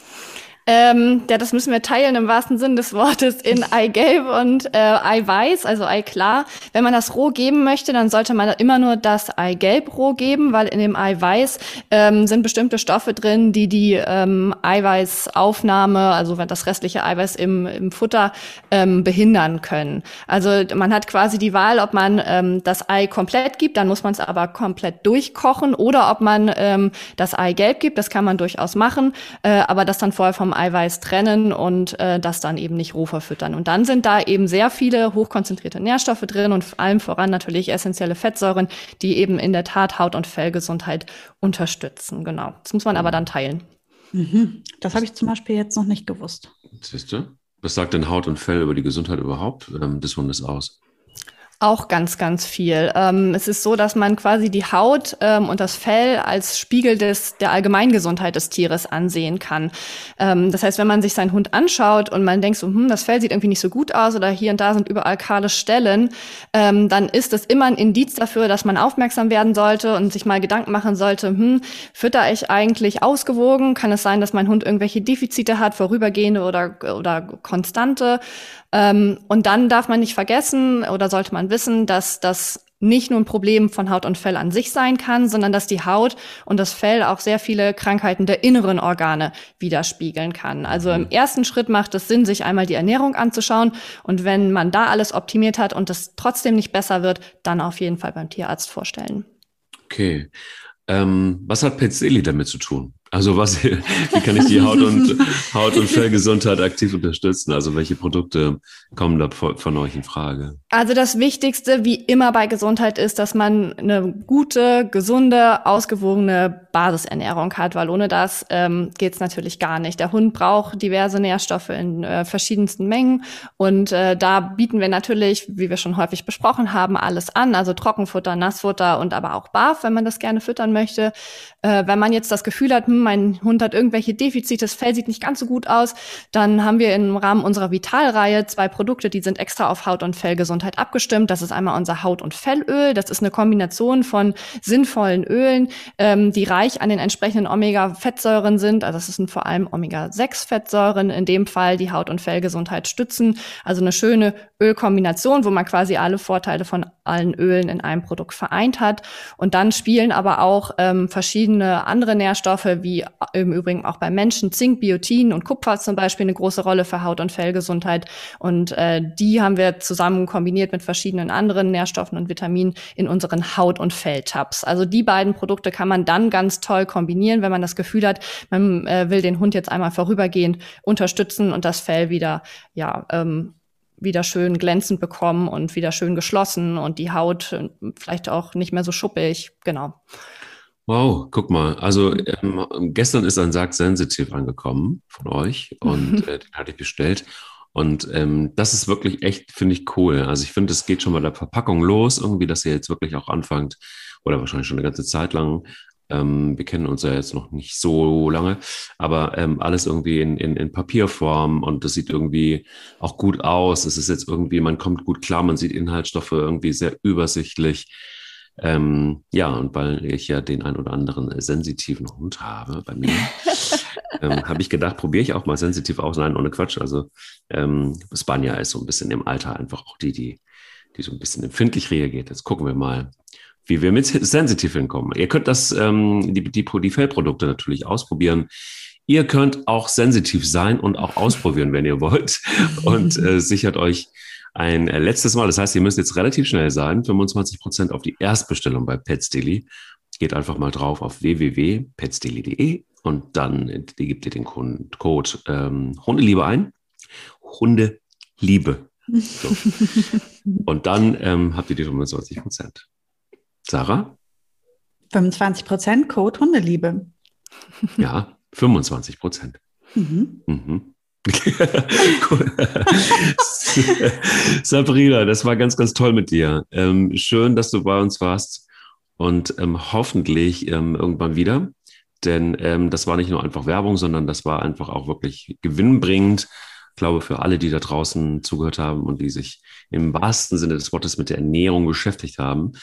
[SPEAKER 3] Ähm, ja, das müssen wir teilen im wahrsten Sinn des Wortes in Eigelb und äh, Eiweiß, also Eiklar. Wenn man das roh geben möchte, dann sollte man immer nur das Eigelb roh geben, weil in dem Eiweiß ähm, sind bestimmte Stoffe drin, die die ähm, Eiweißaufnahme, also das restliche Eiweiß im, im Futter ähm, behindern können. Also man hat quasi die Wahl, ob man ähm, das Ei komplett gibt, dann muss man es aber komplett durchkochen, oder ob man ähm, das Eigelb gibt, das kann man durchaus machen, äh, aber das dann vorher vom Eiweiß trennen und äh, das dann eben nicht roh verfüttern. Und dann sind da eben sehr viele hochkonzentrierte Nährstoffe drin und vor allem voran natürlich essentielle Fettsäuren, die eben in der Tat Haut- und Fellgesundheit unterstützen. Genau. Das muss man aber dann teilen.
[SPEAKER 2] Mhm. Das habe ich zum Beispiel jetzt noch nicht gewusst.
[SPEAKER 1] Siehst du? Was sagt denn Haut und Fell über die Gesundheit überhaupt ähm, des Hundes aus?
[SPEAKER 3] Auch ganz, ganz viel. Ähm, es ist so, dass man quasi die Haut ähm, und das Fell als Spiegel des, der Allgemeingesundheit des Tieres ansehen kann. Ähm, das heißt, wenn man sich seinen Hund anschaut und man denkt so, hm, das Fell sieht irgendwie nicht so gut aus oder hier und da sind überall kahle Stellen, ähm, dann ist das immer ein Indiz dafür, dass man aufmerksam werden sollte und sich mal Gedanken machen sollte, hm, fütter ich eigentlich ausgewogen? Kann es sein, dass mein Hund irgendwelche Defizite hat, vorübergehende oder, oder konstante? Ähm, und dann darf man nicht vergessen oder sollte man wissen, dass das nicht nur ein Problem von Haut und Fell an sich sein kann, sondern dass die Haut und das Fell auch sehr viele Krankheiten der inneren Organe widerspiegeln kann. Also im mhm. ersten Schritt macht es Sinn, sich einmal die Ernährung anzuschauen. Und wenn man da alles optimiert hat und es trotzdem nicht besser wird, dann auf jeden Fall beim Tierarzt vorstellen.
[SPEAKER 1] Okay. Ähm, was hat Petzeli damit zu tun? Also was, <laughs> wie kann ich die Haut- und, Haut- und Fellgesundheit aktiv unterstützen? Also welche Produkte kommen da von euch in Frage?
[SPEAKER 3] Also das Wichtigste, wie immer bei Gesundheit, ist, dass man eine gute, gesunde, ausgewogene Basisernährung hat, weil ohne das ähm, geht natürlich gar nicht. Der Hund braucht diverse Nährstoffe in äh, verschiedensten Mengen und äh, da bieten wir natürlich, wie wir schon häufig besprochen haben, alles an, also Trockenfutter, Nassfutter und aber auch Barf, wenn man das gerne füttern möchte. Äh, wenn man jetzt das Gefühl hat, hm, mein Hund hat irgendwelche Defizite, das Fell sieht nicht ganz so gut aus, dann haben wir im Rahmen unserer Vitalreihe zwei Produkte, die sind extra auf Haut- und Fellgesundheit abgestimmt. Das ist einmal unser Haut- und Fellöl. Das ist eine Kombination von sinnvollen Ölen, ähm, die reich an den entsprechenden Omega-Fettsäuren sind. Also das sind vor allem Omega-6-Fettsäuren, in dem Fall die Haut- und Fellgesundheit stützen. Also eine schöne Ölkombination, wo man quasi alle Vorteile von allen Ölen in einem Produkt vereint hat. Und dann spielen aber auch ähm, verschiedene andere Nährstoffe wie im Übrigen auch bei Menschen Zink, Biotin und Kupfer zum Beispiel eine große Rolle für Haut- und Fellgesundheit. Und äh, die haben wir zusammen kombiniert mit verschiedenen anderen Nährstoffen und Vitaminen in unseren Haut- und Felltabs. Also die beiden Produkte kann man dann ganz toll kombinieren, wenn man das Gefühl hat, man äh, will den Hund jetzt einmal vorübergehend unterstützen und das Fell wieder ja ähm, wieder schön glänzend bekommen und wieder schön geschlossen und die Haut äh, vielleicht auch nicht mehr so schuppig. Genau.
[SPEAKER 1] Wow, guck mal. Also ähm, gestern ist ein Sack Sensitiv angekommen von euch und <laughs> äh, den hatte ich bestellt. Und ähm, das ist wirklich echt, finde ich, cool. Also ich finde, es geht schon bei der Verpackung los, irgendwie, dass ihr jetzt wirklich auch anfangt, oder wahrscheinlich schon eine ganze Zeit lang. Ähm, wir kennen uns ja jetzt noch nicht so lange, aber ähm, alles irgendwie in, in, in Papierform und das sieht irgendwie auch gut aus. Es ist jetzt irgendwie, man kommt gut klar, man sieht Inhaltsstoffe irgendwie sehr übersichtlich. Ähm, ja, und weil ich ja den ein oder anderen sensitiven Hund habe bei mir, <laughs> ähm, habe ich gedacht, probiere ich auch mal sensitiv aus. Nein, ohne Quatsch. Also ähm, Spanja ist so ein bisschen im Alter einfach auch die, die, die so ein bisschen empfindlich reagiert. Jetzt gucken wir mal, wie wir mit sensitiv hinkommen. Ihr könnt das, ähm, die, die, die Fellprodukte natürlich ausprobieren. Ihr könnt auch sensitiv sein und auch ausprobieren, wenn ihr wollt. <laughs> Und äh, sichert euch ein äh, letztes Mal. Das heißt, ihr müsst jetzt relativ schnell sein. 25 Prozent auf die Erstbestellung bei Petsdaily. Geht einfach mal drauf auf www.petsdaily.de und dann die gibt ihr den Code ähm, Hundeliebe ein. Hundeliebe. So. <laughs> und dann ähm, habt ihr die 25 Prozent. Sarah?
[SPEAKER 2] 25 Prozent Code Hundeliebe. <laughs>
[SPEAKER 1] Ja, 25 Prozent. Mhm. Mhm. <laughs> Sabrina, das war ganz, ganz toll mit dir. Ähm, schön, dass du bei uns warst und ähm, hoffentlich ähm, irgendwann wieder. Denn ähm, das war nicht nur einfach Werbung, sondern das war einfach auch wirklich gewinnbringend. Ich glaube, für alle, die da draußen zugehört haben und die sich im wahrsten Sinne des Wortes mit der Ernährung beschäftigt haben.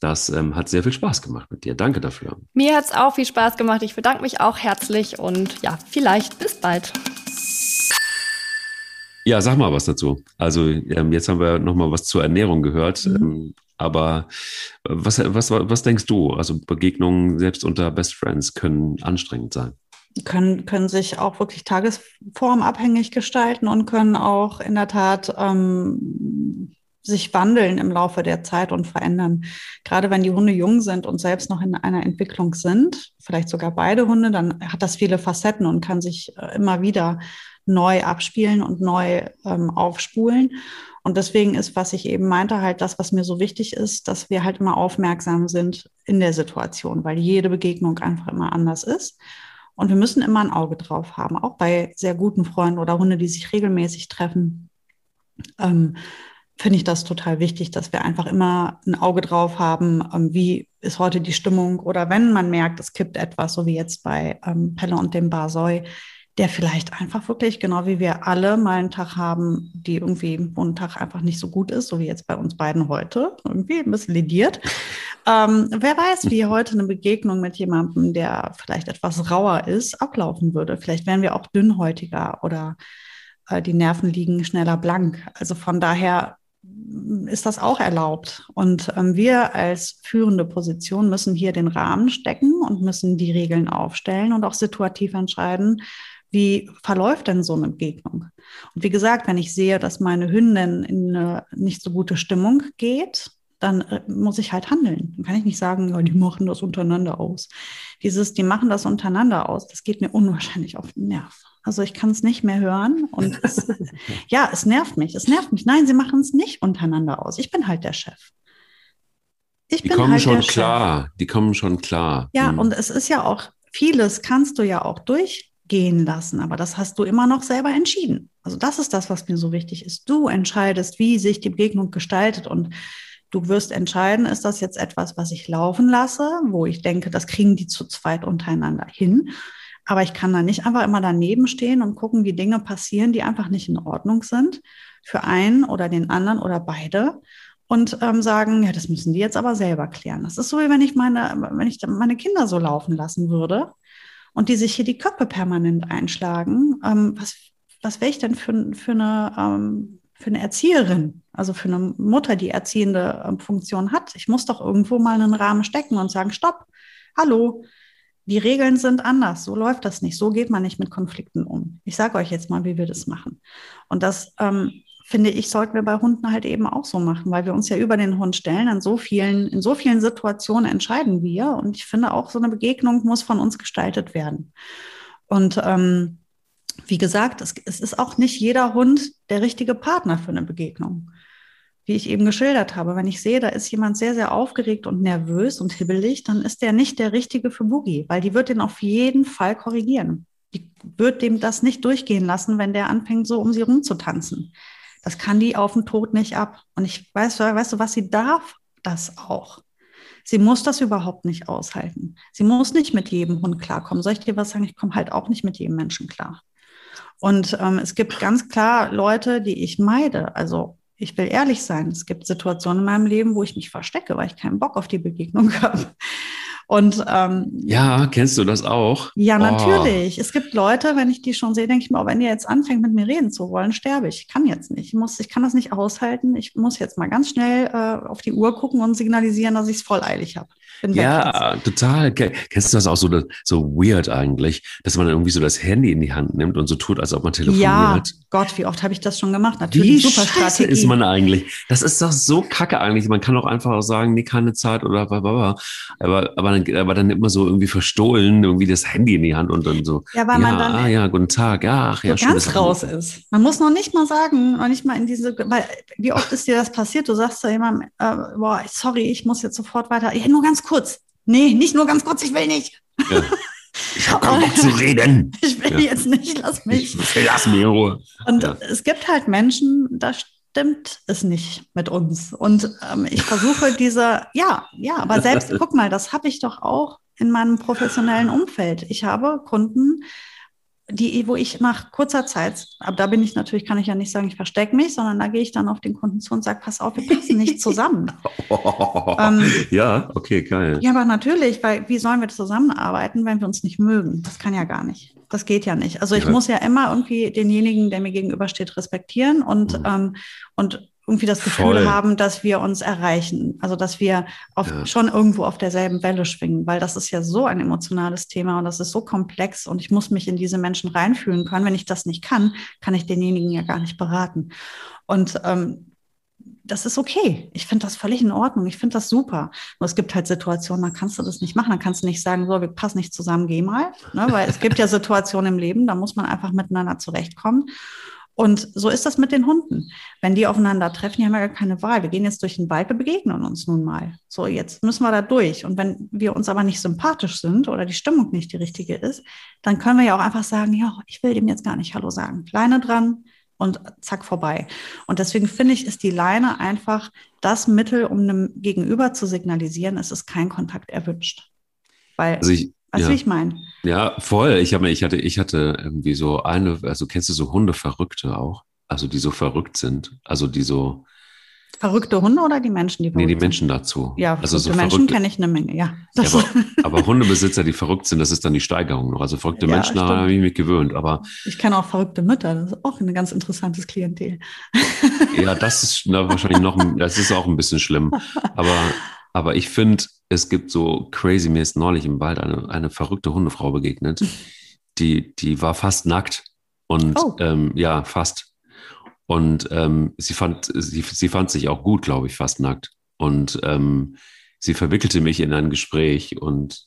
[SPEAKER 1] Das ähm, hat sehr viel Spaß gemacht mit dir. Danke dafür.
[SPEAKER 3] Mir hat es auch viel Spaß gemacht. Ich bedanke mich auch herzlich und ja, vielleicht bis bald.
[SPEAKER 1] Ja, sag mal was dazu. Also ähm, jetzt haben wir noch mal was zur Ernährung gehört. Mhm. Ähm, aber was, was, was denkst du? Also Begegnungen selbst unter Best Friends können anstrengend sein.
[SPEAKER 2] Können, können sich auch wirklich tagesformabhängig gestalten und können auch in der Tat ähm, sich wandeln im Laufe der Zeit und verändern. Gerade wenn die Hunde jung sind und selbst noch in einer Entwicklung sind, vielleicht sogar beide Hunde, dann hat das viele Facetten und kann sich äh, immer wieder neu abspielen und neu ähm, aufspulen. Und deswegen ist, was ich eben meinte, halt das, was mir so wichtig ist, dass wir halt immer aufmerksam sind in der Situation, weil jede Begegnung einfach immer anders ist. Und wir müssen immer ein Auge drauf haben, auch bei sehr guten Freunden oder Hunde, die sich regelmäßig treffen. Ähm, finde ich das total wichtig, dass wir einfach immer ein Auge drauf haben, ähm, wie ist heute die Stimmung oder wenn man merkt, es kippt etwas, so wie jetzt bei ähm, Pelle und dem Barsoi, der vielleicht einfach wirklich, genau wie wir alle, mal einen Tag haben, die irgendwie, wo ein Tag einfach nicht so gut ist, so wie jetzt bei uns beiden heute, irgendwie ein bisschen lidiert. Ähm, wer weiß, wie heute eine Begegnung mit jemandem, der vielleicht etwas rauer ist, ablaufen würde. Vielleicht wären wir auch dünnhäutiger oder äh, die Nerven liegen schneller blank. Also von daher ist das auch erlaubt. Und ähm, wir als führende Position müssen hier den Rahmen stecken und müssen die Regeln aufstellen und auch situativ entscheiden, wie verläuft denn so eine Begegnung? Und wie gesagt, wenn ich sehe, dass meine Hündin in eine nicht so gute Stimmung geht, dann äh, muss ich halt handeln. Dann kann ich nicht sagen, ja, die machen das untereinander aus. Dieses, die machen das untereinander aus, das geht mir unwahrscheinlich auf den Nerv. Also ich kann es nicht mehr hören und es, <laughs> ja, es nervt mich. Es nervt mich. Nein, sie machen es nicht untereinander aus. Ich bin halt der Chef.
[SPEAKER 1] Ich die kommen halt schon klar. Chef. Die kommen schon klar.
[SPEAKER 2] Ja, hm. und es ist ja auch vieles kannst du ja auch durch gehen lassen. Aber das hast du immer noch selber entschieden. Also das ist das, was mir so wichtig ist. Du entscheidest, wie sich die Begegnung gestaltet und du wirst entscheiden, ist das jetzt etwas, was ich laufen lasse, wo ich denke, das kriegen die zu zweit untereinander hin. Aber ich kann da nicht einfach immer daneben stehen und gucken, wie Dinge passieren, die einfach nicht in Ordnung sind für einen oder den anderen oder beide und ähm, sagen, ja, das müssen die jetzt aber selber klären. Das ist so, wie wenn ich meine, wenn ich meine Kinder so laufen lassen würde und die sich hier die Köpfe permanent einschlagen, ähm, was, was wäre ich denn für, für, eine, ähm, für eine Erzieherin, also für eine Mutter, die erziehende ähm, Funktion hat? Ich muss doch irgendwo mal einen Rahmen stecken und sagen, stopp, hallo, die Regeln sind anders, so läuft das nicht, so geht man nicht mit Konflikten um. Ich sage euch jetzt mal, wie wir das machen. Und das ähm, finde ich, sollten wir bei Hunden halt eben auch so machen, weil wir uns ja über den Hund stellen. In so vielen, in so vielen Situationen entscheiden wir. Und ich finde auch, so eine Begegnung muss von uns gestaltet werden. Und ähm, wie gesagt, es, es ist auch nicht jeder Hund der richtige Partner für eine Begegnung. Wie ich eben geschildert habe, wenn ich sehe, da ist jemand sehr, sehr aufgeregt und nervös und hibbelig, dann ist der nicht der richtige für Boogie, weil die wird den auf jeden Fall korrigieren. Die, würde dem das nicht durchgehen lassen, wenn der anfängt, so um sie rumzutanzen. Das kann die auf den Tod nicht ab. Und ich weiß, weißt du, was sie darf? Das auch. Sie muss das überhaupt nicht aushalten. Sie muss nicht mit jedem Hund klarkommen. Soll ich dir was sagen? Ich komme halt auch nicht mit jedem Menschen klar. Und ähm, es gibt ganz klar Leute, die ich meide. Also ich will ehrlich sein, es gibt Situationen in meinem Leben, wo ich mich verstecke, weil ich keinen Bock auf die Begegnung <laughs> habe. Und ähm,
[SPEAKER 1] ja, kennst du das auch?
[SPEAKER 2] Ja, oh. natürlich. Es gibt Leute, wenn ich die schon sehe, denke ich mir, oh, wenn ihr jetzt anfängt, mit mir reden zu wollen, sterbe ich. Ich kann jetzt nicht. Ich muss, ich kann das nicht aushalten. Ich muss jetzt mal ganz schnell äh, auf die Uhr gucken und signalisieren, dass ich es voll eilig habe.
[SPEAKER 1] Ja, total. Kennst du das auch so, so weird eigentlich, dass man irgendwie so das Handy in die Hand nimmt und so tut, als ob man telefoniert? Ja,
[SPEAKER 2] Gott, wie oft habe ich das schon gemacht? Natürlich,
[SPEAKER 1] wie super Strategie. ist man eigentlich? Das ist doch so kacke eigentlich. Man kann auch einfach auch sagen, nee, keine Zeit oder blablabla. Aber, aber, dann, aber dann man so irgendwie verstohlen irgendwie das Handy in die Hand und dann so.
[SPEAKER 2] Ja, weil ja, man dann.
[SPEAKER 1] Ah, ja, guten Tag. Ach, ja,
[SPEAKER 2] so ganz raus ist. Man muss noch nicht mal sagen, noch nicht mal in diese, weil wie oft ist dir das passiert? Du sagst zu jemandem, äh, boah, sorry, ich muss jetzt sofort weiter. Ja, nur ganz kurz. Nee, nicht nur ganz kurz, ich will nicht. Ja. <laughs>
[SPEAKER 1] Ich habe keinen Bock zu reden.
[SPEAKER 2] Ich will ja. jetzt nicht, lass mich.
[SPEAKER 1] Ich, lass mich in Ruhe.
[SPEAKER 2] Und ja. es gibt halt Menschen, da stimmt es nicht mit uns. Und ähm, ich versuche <laughs> diese, ja, ja, aber selbst, guck mal, das habe ich doch auch in meinem professionellen Umfeld. Ich habe Kunden, die, wo ich nach kurzer Zeit, aber da bin ich natürlich, kann ich ja nicht sagen, ich verstecke mich, sondern da gehe ich dann auf den Kunden zu und sage, pass auf, wir passen nicht zusammen. <laughs>
[SPEAKER 1] ähm, ja, okay, geil.
[SPEAKER 2] Ja, aber natürlich, weil wie sollen wir zusammenarbeiten, wenn wir uns nicht mögen? Das kann ja gar nicht. Das geht ja nicht. Also ich ja. muss ja immer irgendwie denjenigen, der mir gegenübersteht, respektieren und, mhm. ähm, und irgendwie das Gefühl Voll. haben, dass wir uns erreichen. Also dass wir auf, ja. schon irgendwo auf derselben Welle schwingen, weil das ist ja so ein emotionales Thema und das ist so komplex und ich muss mich in diese Menschen reinfühlen können. Wenn ich das nicht kann, kann ich denjenigen ja gar nicht beraten. Und ähm, das ist okay. Ich finde das völlig in Ordnung. Ich finde das super. Nur es gibt halt Situationen, da kannst du das nicht machen. Da kannst du nicht sagen, so, wir passen nicht zusammen, geh mal. Ne? Weil es gibt ja <laughs> Situationen im Leben, da muss man einfach miteinander zurechtkommen. Und so ist das mit den Hunden. Wenn die aufeinander treffen, die haben ja gar keine Wahl. Wir gehen jetzt durch den Wald, wir begegnen uns nun mal. So, jetzt müssen wir da durch. Und wenn wir uns aber nicht sympathisch sind oder die Stimmung nicht die richtige ist, dann können wir ja auch einfach sagen, ja, ich will dem jetzt gar nicht Hallo sagen. Leine dran und zack vorbei. Und deswegen finde ich, ist die Leine einfach das Mittel, um einem Gegenüber zu signalisieren, es ist kein Kontakt erwünscht. Weil also ich, Weißt du, ja. wie ich meine?
[SPEAKER 1] Ja, voll. Ich, hab, ich, hatte, ich hatte irgendwie so eine, also kennst du so Hundeverrückte auch? Also die so verrückt sind. Also die so.
[SPEAKER 2] Verrückte Hunde oder die Menschen,
[SPEAKER 1] die verrückt Nee, die Menschen dazu.
[SPEAKER 2] Ja, also so Menschen kenne ich eine Menge, ja.
[SPEAKER 1] ja aber, <laughs> aber, Hundebesitzer, die verrückt sind, das ist dann die Steigerung noch. Also verrückte ja, Menschen, habe ich mich gewöhnt. Aber
[SPEAKER 2] ich kenne auch verrückte Mütter, das ist auch ein ganz interessantes Klientel.
[SPEAKER 1] Ja, das ist na, wahrscheinlich noch, das ist auch ein bisschen schlimm. Aber, aber ich finde, es gibt so crazy, mir ist neulich im Wald eine, eine verrückte Hundefrau begegnet, <laughs> die, die war fast nackt und oh. ähm, ja, fast. Und ähm, sie, fand, sie, sie fand sich auch gut, glaube ich, fast nackt. Und ähm, sie verwickelte mich in ein Gespräch und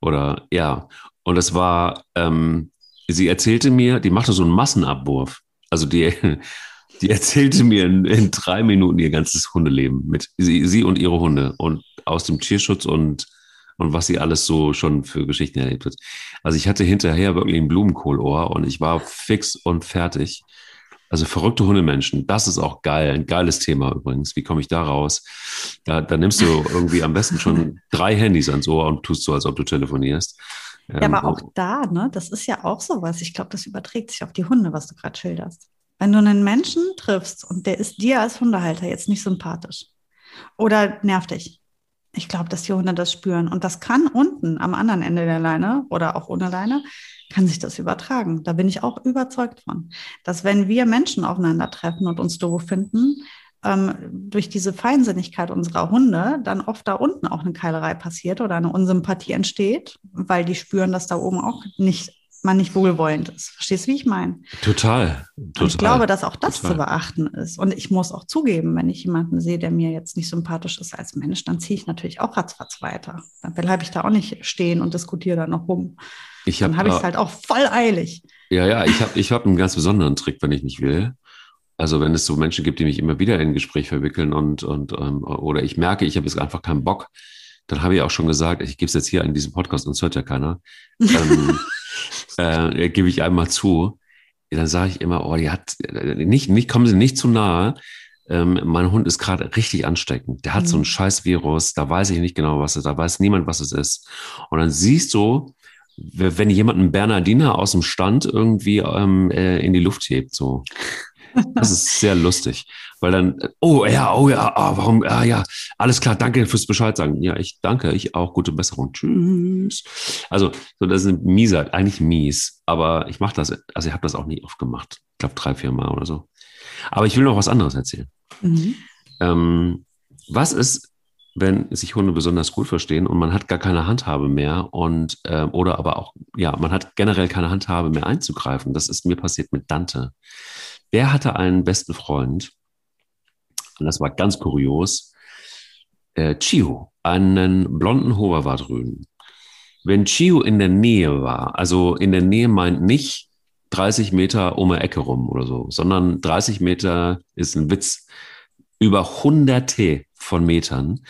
[SPEAKER 1] oder ja, und es war, ähm, sie erzählte mir, die machte so einen Massenabwurf. Also die, die erzählte mir in, in drei Minuten ihr ganzes Hundeleben mit sie, sie und ihre Hunde. Und aus dem Tierschutz und, und was sie alles so schon für Geschichten erlebt hat. Also ich hatte hinterher wirklich ein Blumenkohlohr und ich war fix und fertig. Also verrückte Hundemenschen, das ist auch geil, ein geiles Thema übrigens. Wie komme ich da raus? Da, da nimmst du irgendwie am besten schon <laughs> drei Handys ans Ohr und tust so, als ob du telefonierst.
[SPEAKER 2] Ja, aber ähm, auch da, ne, das ist ja auch sowas. Ich glaube, das überträgt sich auf die Hunde, was du gerade schilderst. Wenn du einen Menschen triffst und der ist dir als Hundehalter jetzt nicht sympathisch oder nervt dich, ich glaube, dass die Hunde das spüren. Und das kann unten am anderen Ende der Leine oder auch ohne Leine, kann sich das übertragen. Da bin ich auch überzeugt von, dass wenn wir Menschen aufeinandertreffen und uns doof finden, ähm, durch diese Feinsinnigkeit unserer Hunde dann oft da unten auch eine Keilerei passiert oder eine Unsympathie entsteht, weil die spüren, dass da oben auch nicht man nicht wohlwollend ist. Verstehst du, wie ich meine?
[SPEAKER 1] Total, total.
[SPEAKER 2] ich glaube, dass auch das total. zu beachten ist. Und ich muss auch zugeben, wenn ich jemanden sehe, der mir jetzt nicht sympathisch ist als Mensch, dann ziehe ich natürlich auch ratzfatz weiter. Dann bleibe ich da auch nicht stehen und diskutiere da noch rum. Ich dann habe ich es halt auch voll eilig.
[SPEAKER 1] Ja, ja, ich habe ich hab einen ganz besonderen Trick, wenn ich nicht will. Also wenn es so Menschen gibt, die mich immer wieder in ein Gespräch verwickeln und, und ähm, oder ich merke, ich habe jetzt einfach keinen Bock, dann habe ich auch schon gesagt, ich gebe es jetzt hier in diesem Podcast, uns hört ja keiner. ähm, <laughs> äh, gebe ich einmal zu. Dann sage ich immer, oh, die hat nicht, nicht, kommen Sie nicht zu nahe. Ähm, mein Hund ist gerade richtig ansteckend. Der hat mhm. so ein scheiß Virus, da weiß ich nicht genau, was es ist, da weiß niemand, was es ist. Und dann siehst du, wenn jemand einen Bernardiner aus dem Stand irgendwie ähm, äh, in die Luft hebt, so. Das ist sehr lustig, weil dann, oh ja, oh ja, oh, warum, ah, ja, alles klar, danke fürs Bescheid sagen. Ja, ich danke, ich auch, gute Besserung, tschüss. Also, so, das ist mieser, eigentlich mies, aber ich mache das, also ich habe das auch nie oft gemacht. Ich glaube drei, vier Mal oder so. Aber ich will noch was anderes erzählen. Mhm. Ähm, was ist, wenn sich Hunde besonders gut verstehen und man hat gar keine Handhabe mehr und äh, oder aber auch, ja, man hat generell keine Handhabe mehr einzugreifen. Das ist mir passiert mit Dante. Der hatte einen besten Freund, und das war ganz kurios, äh, Chio, einen blonden Hoverwartrüden. Wenn Chio in der Nähe war, also in der Nähe meint nicht 30 Meter um eine Ecke rum oder so, sondern 30 Meter ist ein Witz, über hunderte von Metern.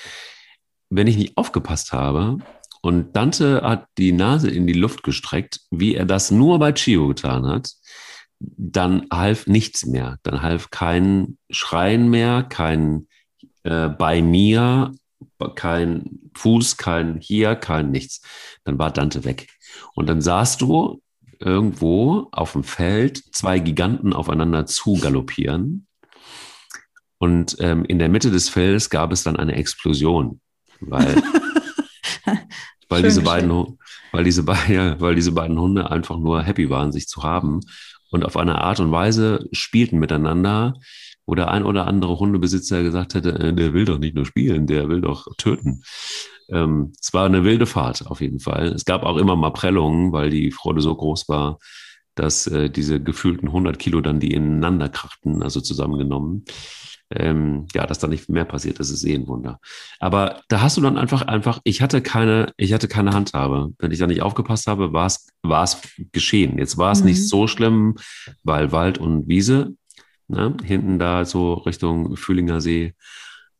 [SPEAKER 1] Wenn ich nicht aufgepasst habe und Dante hat die Nase in die Luft gestreckt, wie er das nur bei Chio getan hat, dann half nichts mehr. Dann half kein Schreien mehr, kein äh, bei mir, kein Fuß, kein hier, kein nichts. Dann war Dante weg. Und dann sahst du irgendwo auf dem Feld zwei Giganten aufeinander zu galoppieren. Und ähm, in der Mitte des Feldes gab es dann eine Explosion, weil, <laughs> weil, diese beiden, weil, diese beiden, weil diese beiden Hunde einfach nur happy waren, sich zu haben und auf eine Art und Weise spielten miteinander, wo der ein oder andere Hundebesitzer gesagt hätte, äh, der will doch nicht nur spielen, der will doch töten. Ähm, es war eine wilde Fahrt auf jeden Fall. Es gab auch immer mal Prellungen, weil die Freude so groß war, dass äh, diese gefühlten 100 Kilo dann die ineinander krachten, also zusammengenommen, ähm, ja, dass da nicht mehr passiert, das ist eh ein Wunder. Aber da hast du dann einfach, einfach, ich hatte keine, ich hatte keine Handhabe. Wenn ich da nicht aufgepasst habe, war es, war es geschehen. Jetzt war es mhm. nicht so schlimm, weil Wald und Wiese, ne, hinten da so Richtung Fühlinger See.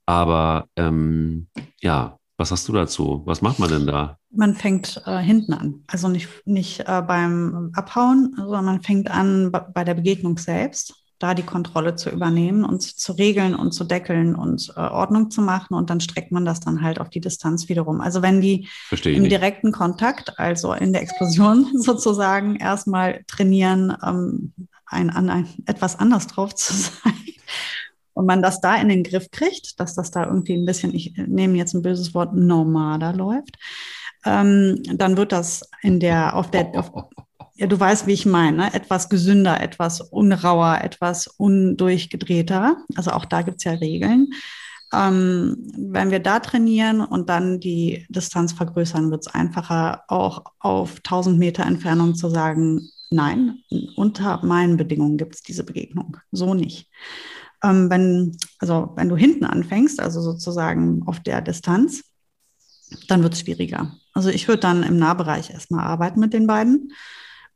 [SPEAKER 1] Aber ähm, ja, was hast du dazu? Was macht man denn da?
[SPEAKER 2] Man fängt äh, hinten an. Also nicht, nicht äh, beim Abhauen, sondern man fängt an bei der Begegnung selbst da die Kontrolle zu übernehmen und zu regeln und zu deckeln und äh, Ordnung zu machen. Und dann streckt man das dann halt auf die Distanz wiederum. Also wenn die im nicht. direkten Kontakt, also in der Explosion <laughs> sozusagen, erstmal trainieren, ähm, ein, an ein, etwas anders drauf zu <laughs> sein. Und man das da in den Griff kriegt, dass das da irgendwie ein bisschen, ich nehme jetzt ein böses Wort, normaler läuft, ähm, dann wird das in der, auf der, auf, <laughs> ja, du weißt, wie ich meine, ne? etwas gesünder, etwas unrauer, etwas undurchgedrehter. Also auch da gibt es ja Regeln. Ähm, wenn wir da trainieren und dann die Distanz vergrößern, wird es einfacher, auch auf 1000 Meter Entfernung zu sagen, nein, unter meinen Bedingungen gibt es diese Begegnung. So nicht. Ähm, wenn, also wenn du hinten anfängst, also sozusagen auf der Distanz, dann wird es schwieriger. Also ich würde dann im Nahbereich erstmal arbeiten mit den beiden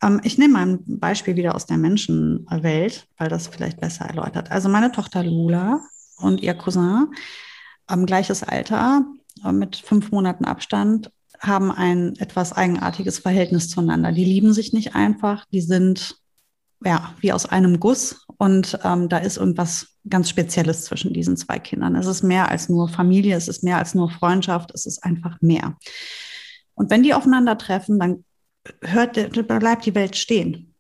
[SPEAKER 2] ähm, ich nehme ein Beispiel wieder aus der Menschenwelt, weil das vielleicht besser erläutert. Also meine Tochter Lula und ihr Cousin, ähm, gleiches Alter, äh, mit fünf Monaten Abstand, haben ein etwas eigenartiges Verhältnis zueinander. Die lieben sich nicht einfach, die sind ja wie aus einem Guss und ähm, da ist irgendwas ganz Spezielles zwischen diesen zwei Kindern. Es ist mehr als nur Familie, es ist mehr als nur Freundschaft, es ist einfach mehr. Und wenn die aufeinandertreffen, dann hört, bleibt die Welt stehen.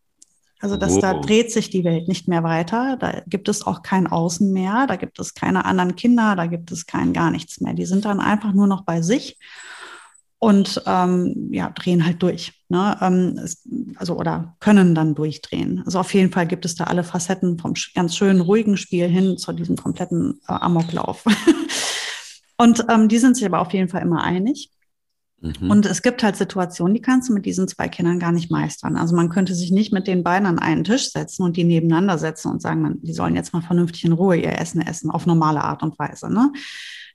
[SPEAKER 2] Also dass oh. da dreht sich die Welt nicht mehr weiter. Da gibt es auch kein Außen mehr, da gibt es keine anderen Kinder, da gibt es kein gar nichts mehr. Die sind dann einfach nur noch bei sich und ähm, ja, drehen halt durch. Ne? Ähm, es, also oder können dann durchdrehen. Also auf jeden Fall gibt es da alle Facetten vom ganz schönen ruhigen Spiel hin zu diesem kompletten äh, Amoklauf. <laughs> und ähm, die sind sich aber auf jeden Fall immer einig. Mhm. Und es gibt halt Situationen, die kannst du mit diesen zwei Kindern gar nicht meistern. Also man könnte sich nicht mit den beiden an einen Tisch setzen und die nebeneinander setzen und sagen, die sollen jetzt mal vernünftig in Ruhe ihr Essen essen, auf normale Art und Weise. Ne?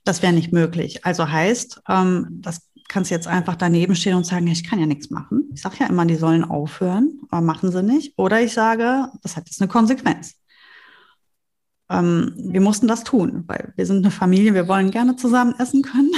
[SPEAKER 2] Das wäre nicht möglich. Also heißt, ähm, das kannst du jetzt einfach daneben stehen und sagen, ich kann ja nichts machen. Ich sage ja immer, die sollen aufhören, aber machen sie nicht. Oder ich sage, das hat jetzt eine Konsequenz. Ähm, wir mussten das tun, weil wir sind eine Familie, wir wollen gerne zusammen essen können.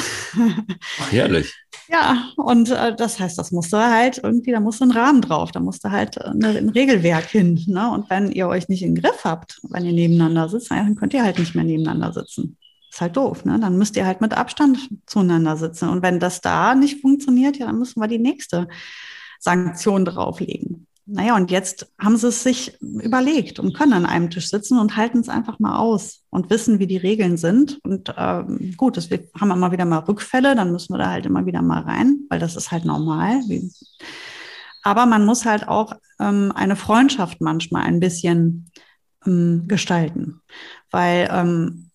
[SPEAKER 1] Ach, herrlich.
[SPEAKER 2] Ja, und äh, das heißt, das musste halt irgendwie, da musste ein Rahmen drauf, da musste halt eine, ein Regelwerk hin. Ne? Und wenn ihr euch nicht im Griff habt, wenn ihr nebeneinander sitzt, dann könnt ihr halt nicht mehr nebeneinander sitzen. Ist halt doof, ne? Dann müsst ihr halt mit Abstand zueinander sitzen. Und wenn das da nicht funktioniert, ja, dann müssen wir die nächste Sanktion drauflegen. Naja, und jetzt haben sie es sich überlegt und können an einem Tisch sitzen und halten es einfach mal aus und wissen, wie die Regeln sind. Und ähm, gut, das, wir haben immer wieder mal Rückfälle, dann müssen wir da halt immer wieder mal rein, weil das ist halt normal. Aber man muss halt auch ähm, eine Freundschaft manchmal ein bisschen ähm, gestalten, weil ähm,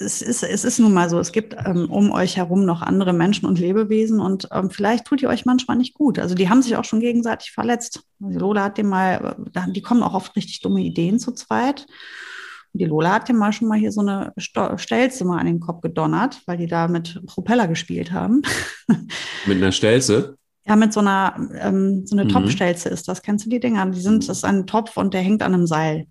[SPEAKER 2] es ist, es ist nun mal so, es gibt ähm, um euch herum noch andere Menschen und Lebewesen und ähm, vielleicht tut ihr euch manchmal nicht gut. Also die haben sich auch schon gegenseitig verletzt. Also Lola hat dem mal, äh, die kommen auch oft richtig dumme Ideen zu zweit. Und die Lola hat dem mal schon mal hier so eine Stelze mal an den Kopf gedonnert, weil die da mit Propeller gespielt haben. <laughs>
[SPEAKER 1] Mit einer Stelze?
[SPEAKER 2] Ja, mit so einer, ähm, so eine mhm. Topfstelze ist das. Kennst du die Dinger? Die sind, das ist ein Topf und der hängt an einem Seil.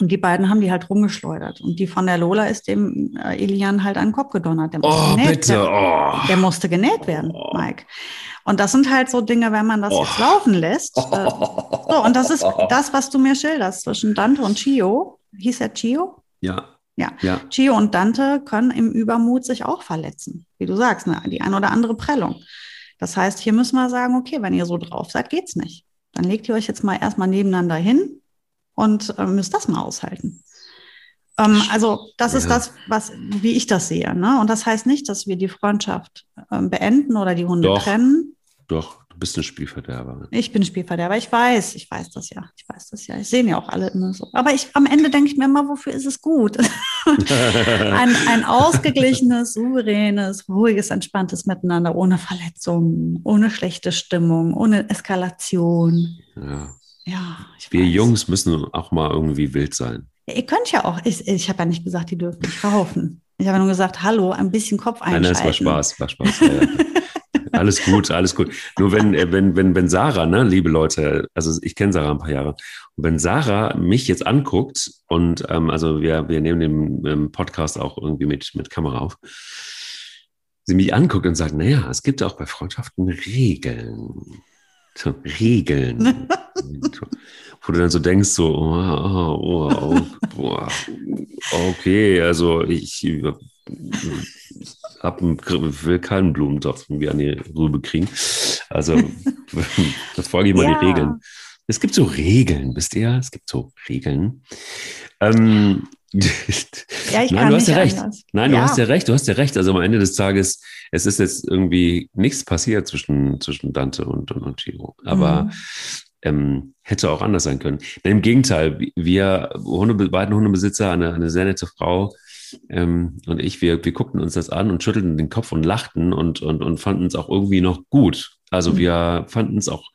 [SPEAKER 2] Und die beiden haben die halt rumgeschleudert. Und die von der Lola ist dem äh, Elian halt an den Kopf gedonnert. Der
[SPEAKER 1] musste oh,
[SPEAKER 2] genäht,
[SPEAKER 1] bitte. Der,
[SPEAKER 2] oh. der, musste genäht werden, oh. Mike. Und das sind halt so Dinge, wenn man das oh. jetzt laufen lässt. <laughs> Äh, so, und das ist das, was du mir schilderst zwischen Dante und Chio. Hieß er Chio?
[SPEAKER 1] Ja.
[SPEAKER 2] Ja. ja. Chio und Dante können im Übermut sich auch verletzen. Wie du sagst, ne? die ein oder andere Prellung. Das heißt, hier müssen wir sagen, okay, wenn ihr so drauf seid, geht's nicht. Dann legt ihr euch jetzt mal erstmal nebeneinander hin, und äh, müsst das mal aushalten. Ähm, also das ja. ist das, was, wie ich das sehe. Ne? Und das heißt nicht, dass wir die Freundschaft äh, beenden oder die Hunde
[SPEAKER 1] doch,
[SPEAKER 2] trennen.
[SPEAKER 1] Doch, du bist ein Spielverderber.
[SPEAKER 2] Ich bin Spielverderber. Ich weiß, ich weiß das ja. Ich weiß das ja. Ich sehe ja auch alle immer so. Aber ich, am Ende denke ich mir immer, wofür ist es gut? <laughs> ein, ein ausgeglichenes, souveränes, ruhiges, entspanntes Miteinander, ohne Verletzungen, ohne schlechte Stimmung, ohne Eskalation.
[SPEAKER 1] Ja.
[SPEAKER 2] Ja,
[SPEAKER 1] Wir weiß. Jungs müssen auch mal irgendwie wild sein.
[SPEAKER 2] Ja, ihr könnt ja auch, ich, ich habe ja nicht gesagt, die dürfen nicht verhaufen. Ich habe nur gesagt, hallo, ein bisschen Kopf einschalten. Nein, das
[SPEAKER 1] war Spaß, war Spaß. Ja, ja. <laughs> alles gut, alles gut. Nur wenn, äh, wenn, wenn, wenn Sarah, ne, liebe Leute, also ich kenne Sarah ein paar Jahre, und wenn Sarah mich jetzt anguckt und ähm, also wir, wir nehmen den ähm, Podcast auch irgendwie mit, mit Kamera auf, sie mich anguckt und sagt, naja, es gibt auch bei Freundschaften Regeln so Regeln. <laughs> Wo du dann so denkst, so, oh, oh, oh, okay, also ich hab, will keinen Blumentopf irgendwie an die Rübe kriegen. Also <laughs> das folge ich mal ja. die Regeln. Es gibt so Regeln, wisst ihr? Es gibt so Regeln. Ähm, <laughs> ja, ich Nein, du hast ja recht. Anders. Nein, du ja. hast ja recht. Du hast ja recht. Also am Ende des Tages, es ist jetzt irgendwie nichts passiert zwischen, zwischen Dante und, und, und Giro. Aber mhm. ähm, hätte auch anders sein können. Denn Im Gegenteil, wir Hunde, beiden Hundebesitzer, eine, eine sehr nette Frau ähm, und ich, wir, wir guckten uns das an und schüttelten den Kopf und lachten und, und, und fanden es auch irgendwie noch gut. Also mhm. wir fanden es auch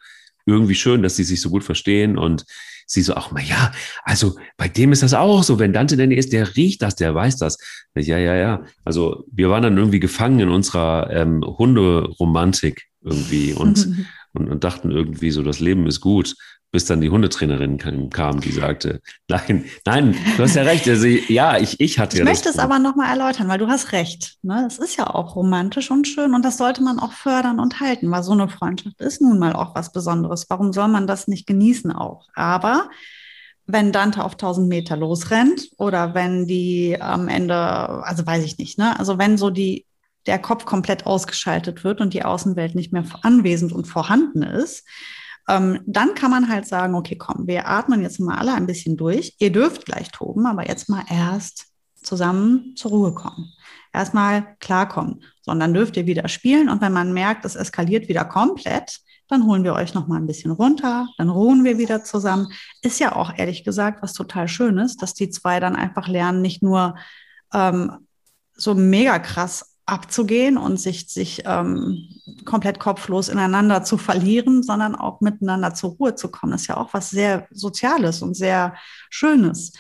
[SPEAKER 1] irgendwie schön, dass sie sich so gut verstehen und sie so, ach mal ja, also bei dem ist das auch so, wenn Dante denn ist, der riecht das, der weiß das. Ja, ja, ja. Also wir waren dann irgendwie gefangen in unserer ähm, Hunderomantik irgendwie und, <laughs> und, und dachten irgendwie so, das Leben ist gut bis dann die Hundetrainerin kam, die sagte, nein, nein, du hast ja recht. Also, ja, ich, ich hatte
[SPEAKER 2] ich
[SPEAKER 1] ja.
[SPEAKER 2] Ich möchte es aber nochmal erläutern, weil du hast recht. Ne? Es ist ja auch romantisch und schön und das sollte man auch fördern und halten, weil so eine Freundschaft ist nun mal auch was Besonderes. Warum soll man das nicht genießen auch? Aber wenn Dante auf 1000 Meter losrennt oder wenn die am Ende, also weiß ich nicht, ne? Also wenn so die, der Kopf komplett ausgeschaltet wird und die Außenwelt nicht mehr anwesend und vorhanden ist, ähm, dann kann man halt sagen, okay, komm, wir atmen jetzt mal alle ein bisschen durch. Ihr dürft gleich toben, aber jetzt mal erst zusammen zur Ruhe kommen. Erstmal klarkommen. Sondern dürft ihr wieder spielen und wenn man merkt, es eskaliert wieder komplett, dann holen wir euch noch mal ein bisschen runter, dann ruhen wir wieder zusammen. Ist ja auch ehrlich gesagt was total Schönes, dass die zwei dann einfach lernen, nicht nur ähm, so mega krass abzugehen und sich, sich ähm, komplett kopflos ineinander zu verlieren, sondern auch miteinander zur Ruhe zu kommen. Das ist ja auch was sehr Soziales und sehr Schönes.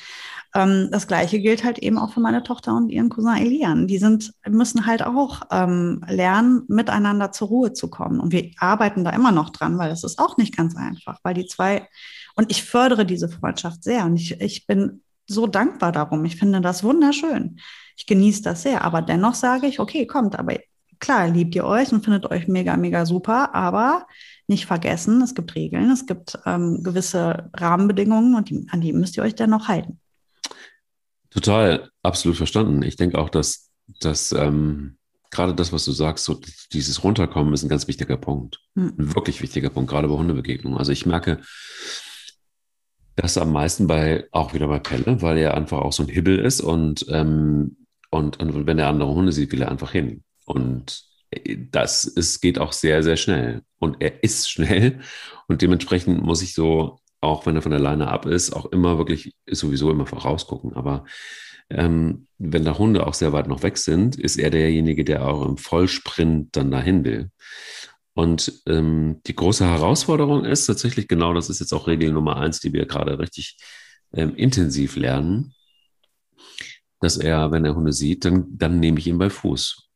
[SPEAKER 2] Ähm, das Gleiche gilt halt eben auch für meine Tochter und ihren Cousin Elian. Die sind, müssen halt auch ähm, lernen, miteinander zur Ruhe zu kommen. Und wir arbeiten da immer noch dran, weil das ist auch nicht ganz einfach, weil die zwei, und ich fördere diese Freundschaft sehr und ich, ich bin so dankbar darum. Ich finde das wunderschön. Ich genieße das sehr. Aber dennoch sage ich, okay, kommt, aber klar, liebt ihr euch und findet euch mega, mega super, aber nicht vergessen, es gibt Regeln, es gibt ähm, gewisse Rahmenbedingungen und die, an die müsst ihr euch dann noch halten.
[SPEAKER 1] Total, absolut verstanden. Ich denke auch, dass, dass ähm, gerade das, was du sagst, so dieses Runterkommen ist ein ganz wichtiger Punkt. Mhm. Ein wirklich wichtiger Punkt, gerade bei Hundebegegnungen. Also ich merke das am meisten bei, auch wieder bei Pelle, weil er einfach auch so ein Hibbel ist und, ähm, und, und wenn er andere Hunde sieht, will er einfach hin. Und das ist, geht auch sehr, sehr schnell. Und er ist schnell. Und dementsprechend muss ich so, auch wenn er von der Leine ab ist, auch immer wirklich sowieso immer vorausgucken. Aber ähm, wenn da Hunde auch sehr weit noch weg sind, ist er derjenige, der auch im Vollsprint dann dahin will. Und ähm, die große Herausforderung ist tatsächlich genau, das ist jetzt auch Regel Nummer eins, die wir gerade richtig ähm, intensiv lernen, dass er, wenn er Hunde sieht, dann, dann nehme ich ihn bei Fuß.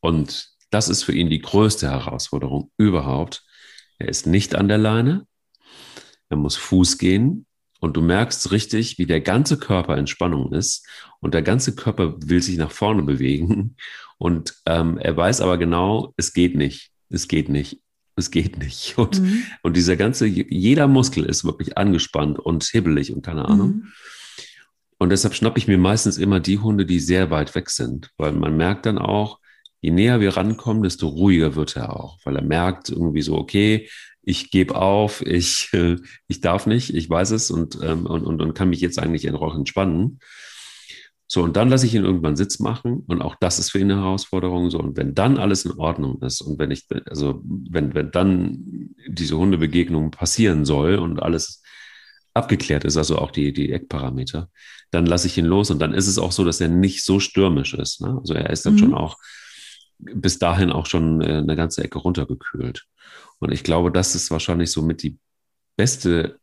[SPEAKER 1] Und das ist für ihn die größte Herausforderung überhaupt. Er ist nicht an der Leine, er muss Fuß gehen und du merkst richtig, wie der ganze Körper in Spannung ist und der ganze Körper will sich nach vorne bewegen und ähm, er weiß aber genau, es geht nicht, es geht nicht, es geht nicht. <laughs> Und, mhm. und dieser ganze, jeder Muskel ist wirklich angespannt und hibbelig und keine Ahnung. Mhm. Und deshalb schnappe ich mir meistens immer die Hunde, die sehr weit weg sind, weil man merkt dann auch, je näher wir rankommen, desto ruhiger wird er auch, weil er merkt irgendwie so, okay, ich gebe auf, ich, <laughs> ich darf nicht, ich weiß es und, ähm, und, und, und kann mich jetzt eigentlich auch entspannen. So, und dann lasse ich ihn irgendwann Sitz machen und auch das ist für ihn eine Herausforderung. So, und wenn dann alles in Ordnung ist und wenn ich, also wenn, wenn dann diese Hundebegegnung passieren soll und alles abgeklärt ist, also auch die, die Eckparameter, dann lasse ich ihn los und dann ist es auch so, dass er nicht so stürmisch ist. Ne? Also er ist dann mhm. schon auch bis dahin auch schon äh, eine ganze Ecke runtergekühlt. Und ich glaube, das ist wahrscheinlich somit die beste,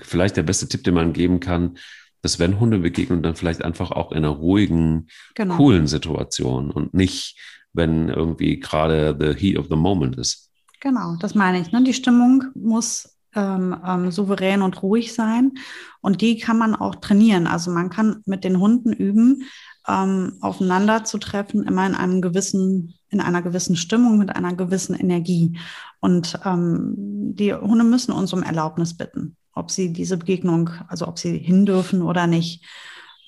[SPEAKER 1] vielleicht der beste Tipp, den man geben kann, dass wenn Hunde begegnen, dann vielleicht einfach auch in einer ruhigen, genau. coolen Situation und nicht, wenn irgendwie gerade the heat of the moment ist.
[SPEAKER 2] Genau, das meine ich. Ne? Die Stimmung muss ähm, ähm, souverän und ruhig sein und die kann man auch trainieren. Also man kann mit den Hunden üben, ähm, aufeinander zu treffen, immer in einem gewissen, in einer gewissen Stimmung, mit einer gewissen Energie. Und ähm, die Hunde müssen uns um Erlaubnis bitten, ob sie diese Begegnung, also ob sie hin dürfen oder nicht.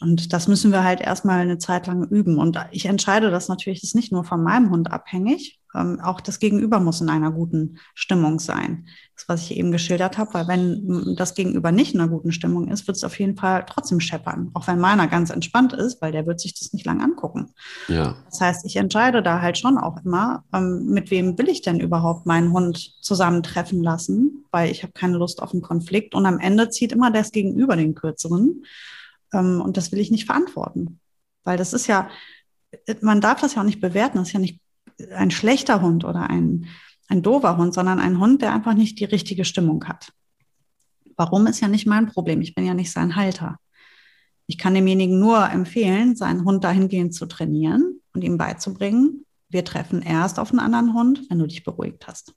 [SPEAKER 2] Und das müssen wir halt erstmal eine Zeit lang üben. Und ich entscheide das natürlich, das ist nicht nur von meinem Hund abhängig, ähm, auch das Gegenüber muss in einer guten Stimmung sein. Das, was ich eben geschildert habe, weil wenn das Gegenüber nicht in einer guten Stimmung ist, wird es auf jeden Fall trotzdem scheppern. Auch wenn meiner ganz entspannt ist, weil der wird sich das nicht lang angucken. Ja. Das heißt, ich entscheide da halt schon auch immer, ähm, mit wem will ich denn überhaupt meinen Hund zusammentreffen lassen, weil ich habe keine Lust auf einen Konflikt. Und am Ende zieht immer das Gegenüber den kürzeren. Ähm, und das will ich nicht verantworten. Weil das ist ja, man darf das ja auch nicht bewerten, das ist ja nicht ein schlechter Hund oder ein, ein doofer Hund, sondern ein Hund, der einfach nicht die richtige Stimmung hat. Warum ist ja nicht mein Problem? Ich bin ja nicht sein Halter. Ich kann demjenigen nur empfehlen, seinen Hund dahingehend zu trainieren und ihm beizubringen, wir treffen erst auf einen anderen Hund, wenn du dich beruhigt hast.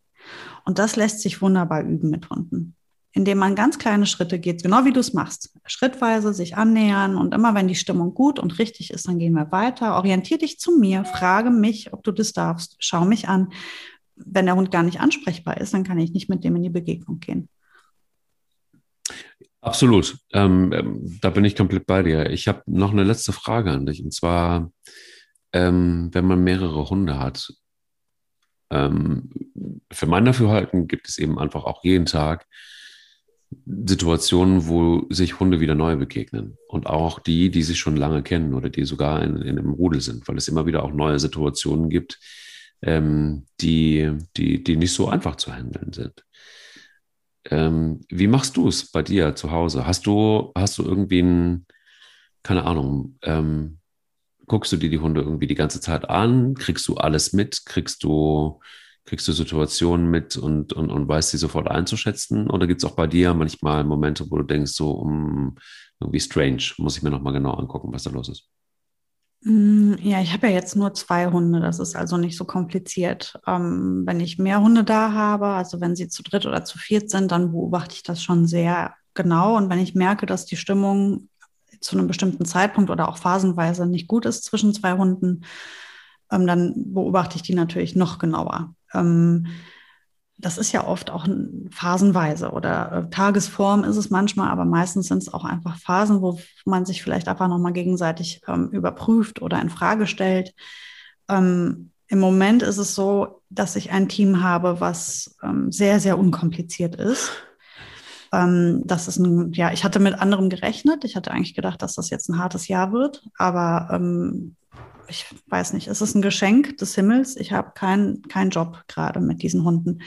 [SPEAKER 2] Und das lässt sich wunderbar üben mit Hunden indem man ganz kleine Schritte geht, genau wie du es machst. Schrittweise sich annähern und immer, wenn die Stimmung gut und richtig ist, dann gehen wir weiter. Orientier dich zu mir, frage mich, ob du das darfst, schau mich an. Wenn der Hund gar nicht ansprechbar ist, dann kann ich nicht mit dem in die Begegnung gehen.
[SPEAKER 1] Absolut. Ähm, ähm da bin ich komplett bei dir. Ich habe noch eine letzte Frage an dich. Und zwar, ähm, wenn man mehrere Hunde hat, ähm, für mein Dafürhalten gibt es eben einfach auch jeden Tag Situationen, wo sich Hunde wieder neu begegnen. Und auch die, die sich schon lange kennen oder die sogar in, in einem Rudel sind, weil es immer wieder auch neue Situationen gibt, ähm, die, die, die nicht so einfach zu handeln sind. Ähm, wie machst du es bei dir zu Hause? Hast du, hast du irgendwie ein, keine Ahnung, ähm, guckst du dir die Hunde irgendwie die ganze Zeit an? Kriegst du alles mit? Kriegst du kriegst du Situationen mit und, und, und weißt sie sofort einzuschätzen? Oder gibt es auch bei dir manchmal Momente, wo du denkst, so um, irgendwie strange, muss ich mir nochmal genau angucken, was da los ist?
[SPEAKER 2] Mm, ja, ich habe ja jetzt nur zwei Hunde, das ist also nicht so kompliziert. Ähm, wenn ich mehr Hunde da habe, also wenn sie zu dritt oder zu viert sind, dann beobachte ich das schon sehr genau. Und wenn ich merke, dass die Stimmung zu einem bestimmten Zeitpunkt oder auch phasenweise nicht gut ist zwischen zwei Hunden, ähm, dann beobachte ich die natürlich noch genauer. Ähm, das ist ja oft auch phasenweise oder äh, Tagesform ist es manchmal, aber meistens sind es auch einfach Phasen, wo man sich vielleicht einfach nochmal gegenseitig ähm, überprüft oder in Frage stellt. Ähm, Im Moment ist es so, dass ich ein Team habe, was ähm, sehr, sehr unkompliziert ist. Ähm, das ist ein, ja, ich hatte mit anderem gerechnet. Ich hatte eigentlich gedacht, dass das jetzt ein hartes Jahr wird, aber ähm, ich weiß nicht, es ist ein Geschenk des Himmels. Ich habe keinen kein Job gerade mit diesen Hunden.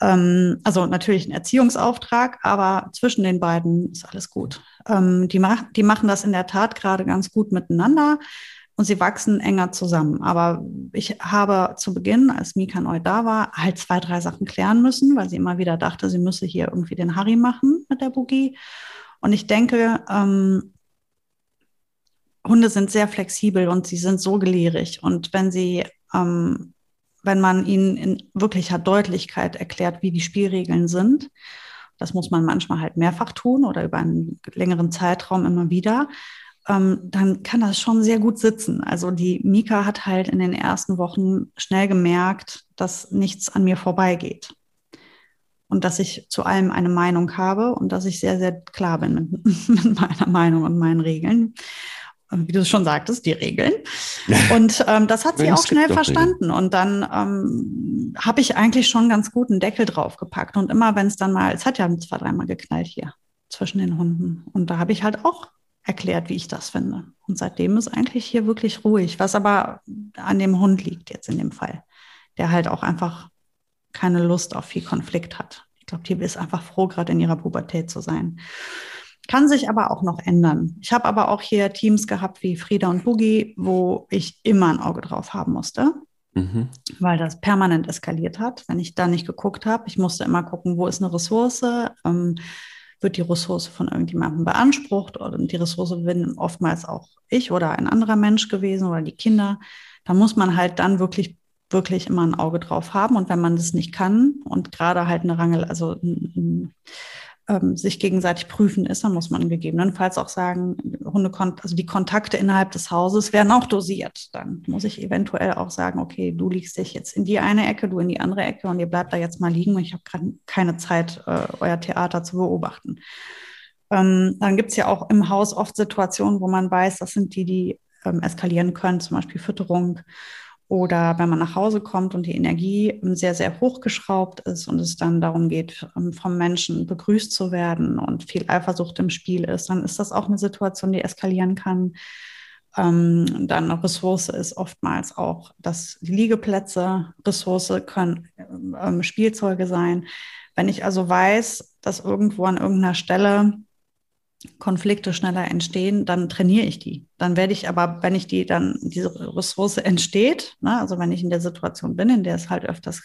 [SPEAKER 2] Ähm, also natürlich ein Erziehungsauftrag, aber zwischen den beiden ist alles gut. Ähm, die, mach, die machen das in der Tat gerade ganz gut miteinander und sie wachsen enger zusammen. Aber ich habe zu Beginn, als Mika neu da war, halt zwei, drei Sachen klären müssen, weil sie immer wieder dachte, sie müsse hier irgendwie den Harry machen mit der Boogie. Und ich denke, ähm, Hunde sind sehr flexibel und sie sind so gelehrig. Und wenn sie, ähm, wenn man ihnen in wirklicher Deutlichkeit erklärt, wie die Spielregeln sind, das muss man manchmal halt mehrfach tun oder über einen längeren Zeitraum immer wieder, ähm, dann kann das schon sehr gut sitzen. Also die Mika hat halt in den ersten Wochen schnell gemerkt, dass nichts an mir vorbeigeht. Und dass ich zu allem eine Meinung habe und dass ich sehr, sehr klar bin mit, <laughs> mit meiner Meinung und meinen Regeln wie du schon sagtest, die Regeln. <laughs> Und ähm, das hat sie auch schnell verstanden. Und dann ähm, habe ich eigentlich schon ganz gut einen Deckel draufgepackt. Und immer wenn es dann mal, es hat ja zwei, dreimal geknallt hier zwischen den Hunden. Und da habe ich halt auch erklärt, wie ich das finde. Und seitdem ist eigentlich hier wirklich ruhig, was aber an dem Hund liegt jetzt in dem Fall, der halt auch einfach keine Lust auf viel Konflikt hat. Ich glaube, die ist einfach froh, gerade in ihrer Pubertät zu sein. Kann sich aber auch noch ändern. Ich habe aber auch hier Teams gehabt wie Frieda und Boogie, wo ich immer ein Auge drauf haben musste, mhm. weil das permanent eskaliert hat, wenn ich da nicht geguckt habe. Ich musste immer gucken, wo ist eine Ressource. Ähm, wird die Ressource von irgendjemandem beansprucht oder die Ressource bin oftmals auch ich oder ein anderer Mensch gewesen oder die Kinder. Da muss man halt dann wirklich wirklich immer ein Auge drauf haben und wenn man das nicht kann und gerade halt eine Rangel, also ein, ein ähm, sich gegenseitig prüfen ist, dann muss man gegebenenfalls auch sagen, Hunde, also die Kontakte innerhalb des Hauses werden auch dosiert. Dann muss ich eventuell auch sagen, okay, du liegst dich jetzt in die eine Ecke, du in die andere Ecke und ihr bleibt da jetzt mal liegen und ich habe gerade keine Zeit, äh, euer Theater zu beobachten. Ähm, dann gibt es ja auch im Haus oft Situationen, wo man weiß, das sind die, die ähm, eskalieren können, zum Beispiel Fütterung oder wenn man nach Hause kommt und die Energie sehr, sehr hochgeschraubt ist und es dann darum geht, ähm, vom Menschen begrüßt zu werden und viel Eifersucht im Spiel ist, dann ist das auch eine Situation, die eskalieren kann. Ähm, dann Ressource ist oftmals auch, dass Liegeplätze, Ressource können ähm, Spielzeuge sein. Wenn ich also weiß, dass irgendwo an irgendeiner Stelle Konflikte schneller entstehen, dann trainiere ich die. Dann werde ich aber, wenn ich die dann, diese Ressource entsteht, ne, also wenn ich in der Situation bin, in der es halt öfters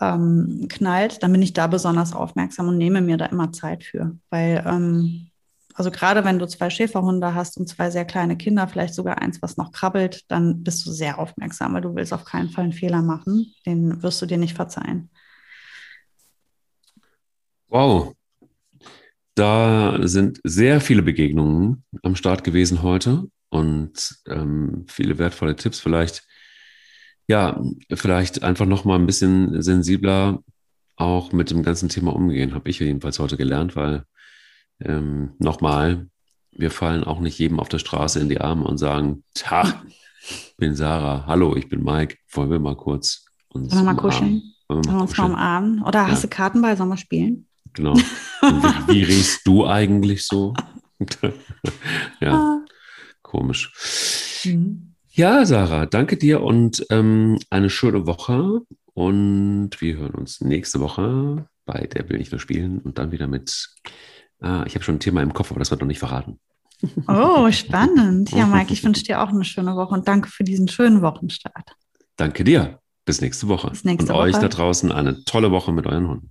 [SPEAKER 2] ähm, knallt, dann bin ich da besonders aufmerksam und nehme mir da immer Zeit für. Weil, ähm, also gerade wenn du zwei Schäferhunde hast und zwei sehr kleine Kinder, vielleicht sogar eins, was noch krabbelt, dann bist du sehr aufmerksam, weil du willst auf keinen Fall einen Fehler machen. Den wirst du dir nicht verzeihen.
[SPEAKER 1] Wow, da sind sehr viele Begegnungen am Start gewesen heute und ähm, viele wertvolle Tipps. Vielleicht, ja, vielleicht einfach noch mal ein bisschen sensibler auch mit dem ganzen Thema umgehen, habe ich jedenfalls heute gelernt, weil ähm, nochmal, wir fallen auch nicht jedem auf der Straße in die Arme und sagen, Tag, ich bin Sarah, hallo, ich bin Mike, wollen wir mal kurz
[SPEAKER 2] uns Wollen wir mal kuscheln? Wollen wir, mal uns mal umarmen? Oder ja. hast du Karten bei, sollen wir spielen?
[SPEAKER 1] Genau. Wie, wie, riechst du eigentlich so? <laughs> ja, komisch. Mhm. Ja, Sarah, danke dir und ähm, eine schöne Woche. Und wir hören uns nächste Woche bei Der will nicht nur spielen und dann wieder mit, ah, ich habe schon ein Thema im Kopf, aber das wird noch nicht verraten.
[SPEAKER 2] Oh, spannend. Ja, Mike, ich wünsche dir auch eine schöne Woche und danke für diesen schönen Wochenstart.
[SPEAKER 1] Danke dir. Bis nächste Woche. Bis nächste und Woche. euch da draußen eine tolle Woche mit euren Hunden.